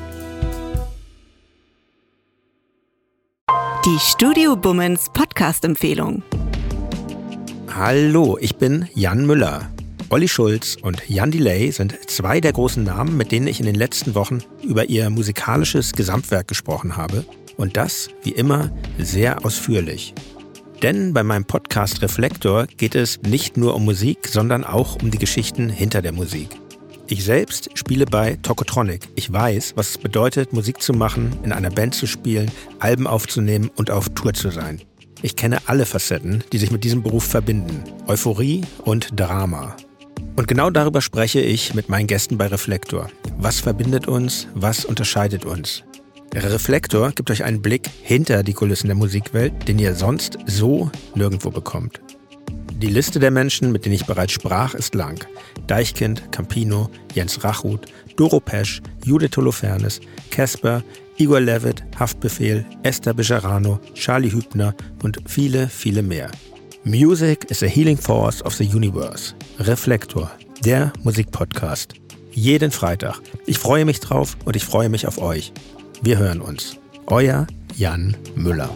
Die Studio Bummens Podcast-Empfehlung. Hallo, ich bin Jan Müller. Olli Schulz und Jan Delay sind zwei der großen Namen, mit denen ich in den letzten Wochen über ihr musikalisches Gesamtwerk gesprochen habe. Und das, wie immer, sehr ausführlich. Denn bei meinem Podcast Reflektor geht es nicht nur um Musik, sondern auch um die Geschichten hinter der Musik. Ich selbst spiele bei Tokotronic. Ich weiß, was es bedeutet, Musik zu machen, in einer Band zu spielen, Alben aufzunehmen und auf Tour zu sein. Ich kenne alle Facetten, die sich mit diesem Beruf verbinden. Euphorie und Drama. Und genau darüber spreche ich mit meinen Gästen bei Reflektor. Was verbindet uns? Was unterscheidet uns? Reflektor gibt euch einen Blick hinter die Kulissen der Musikwelt, den ihr sonst so nirgendwo bekommt. Die Liste der Menschen, mit denen ich bereits sprach, ist lang. Deichkind, Campino, Jens Rachut, Doro Pesch, Judith Holofernes, Casper, Igor Levitt, Haftbefehl, Esther Bejarano, Charlie Hübner und viele, viele mehr. Music is a healing force of the universe. Reflektor, der Musikpodcast. Jeden Freitag. Ich freue mich drauf und ich freue mich auf euch. Wir hören uns. Euer Jan Müller.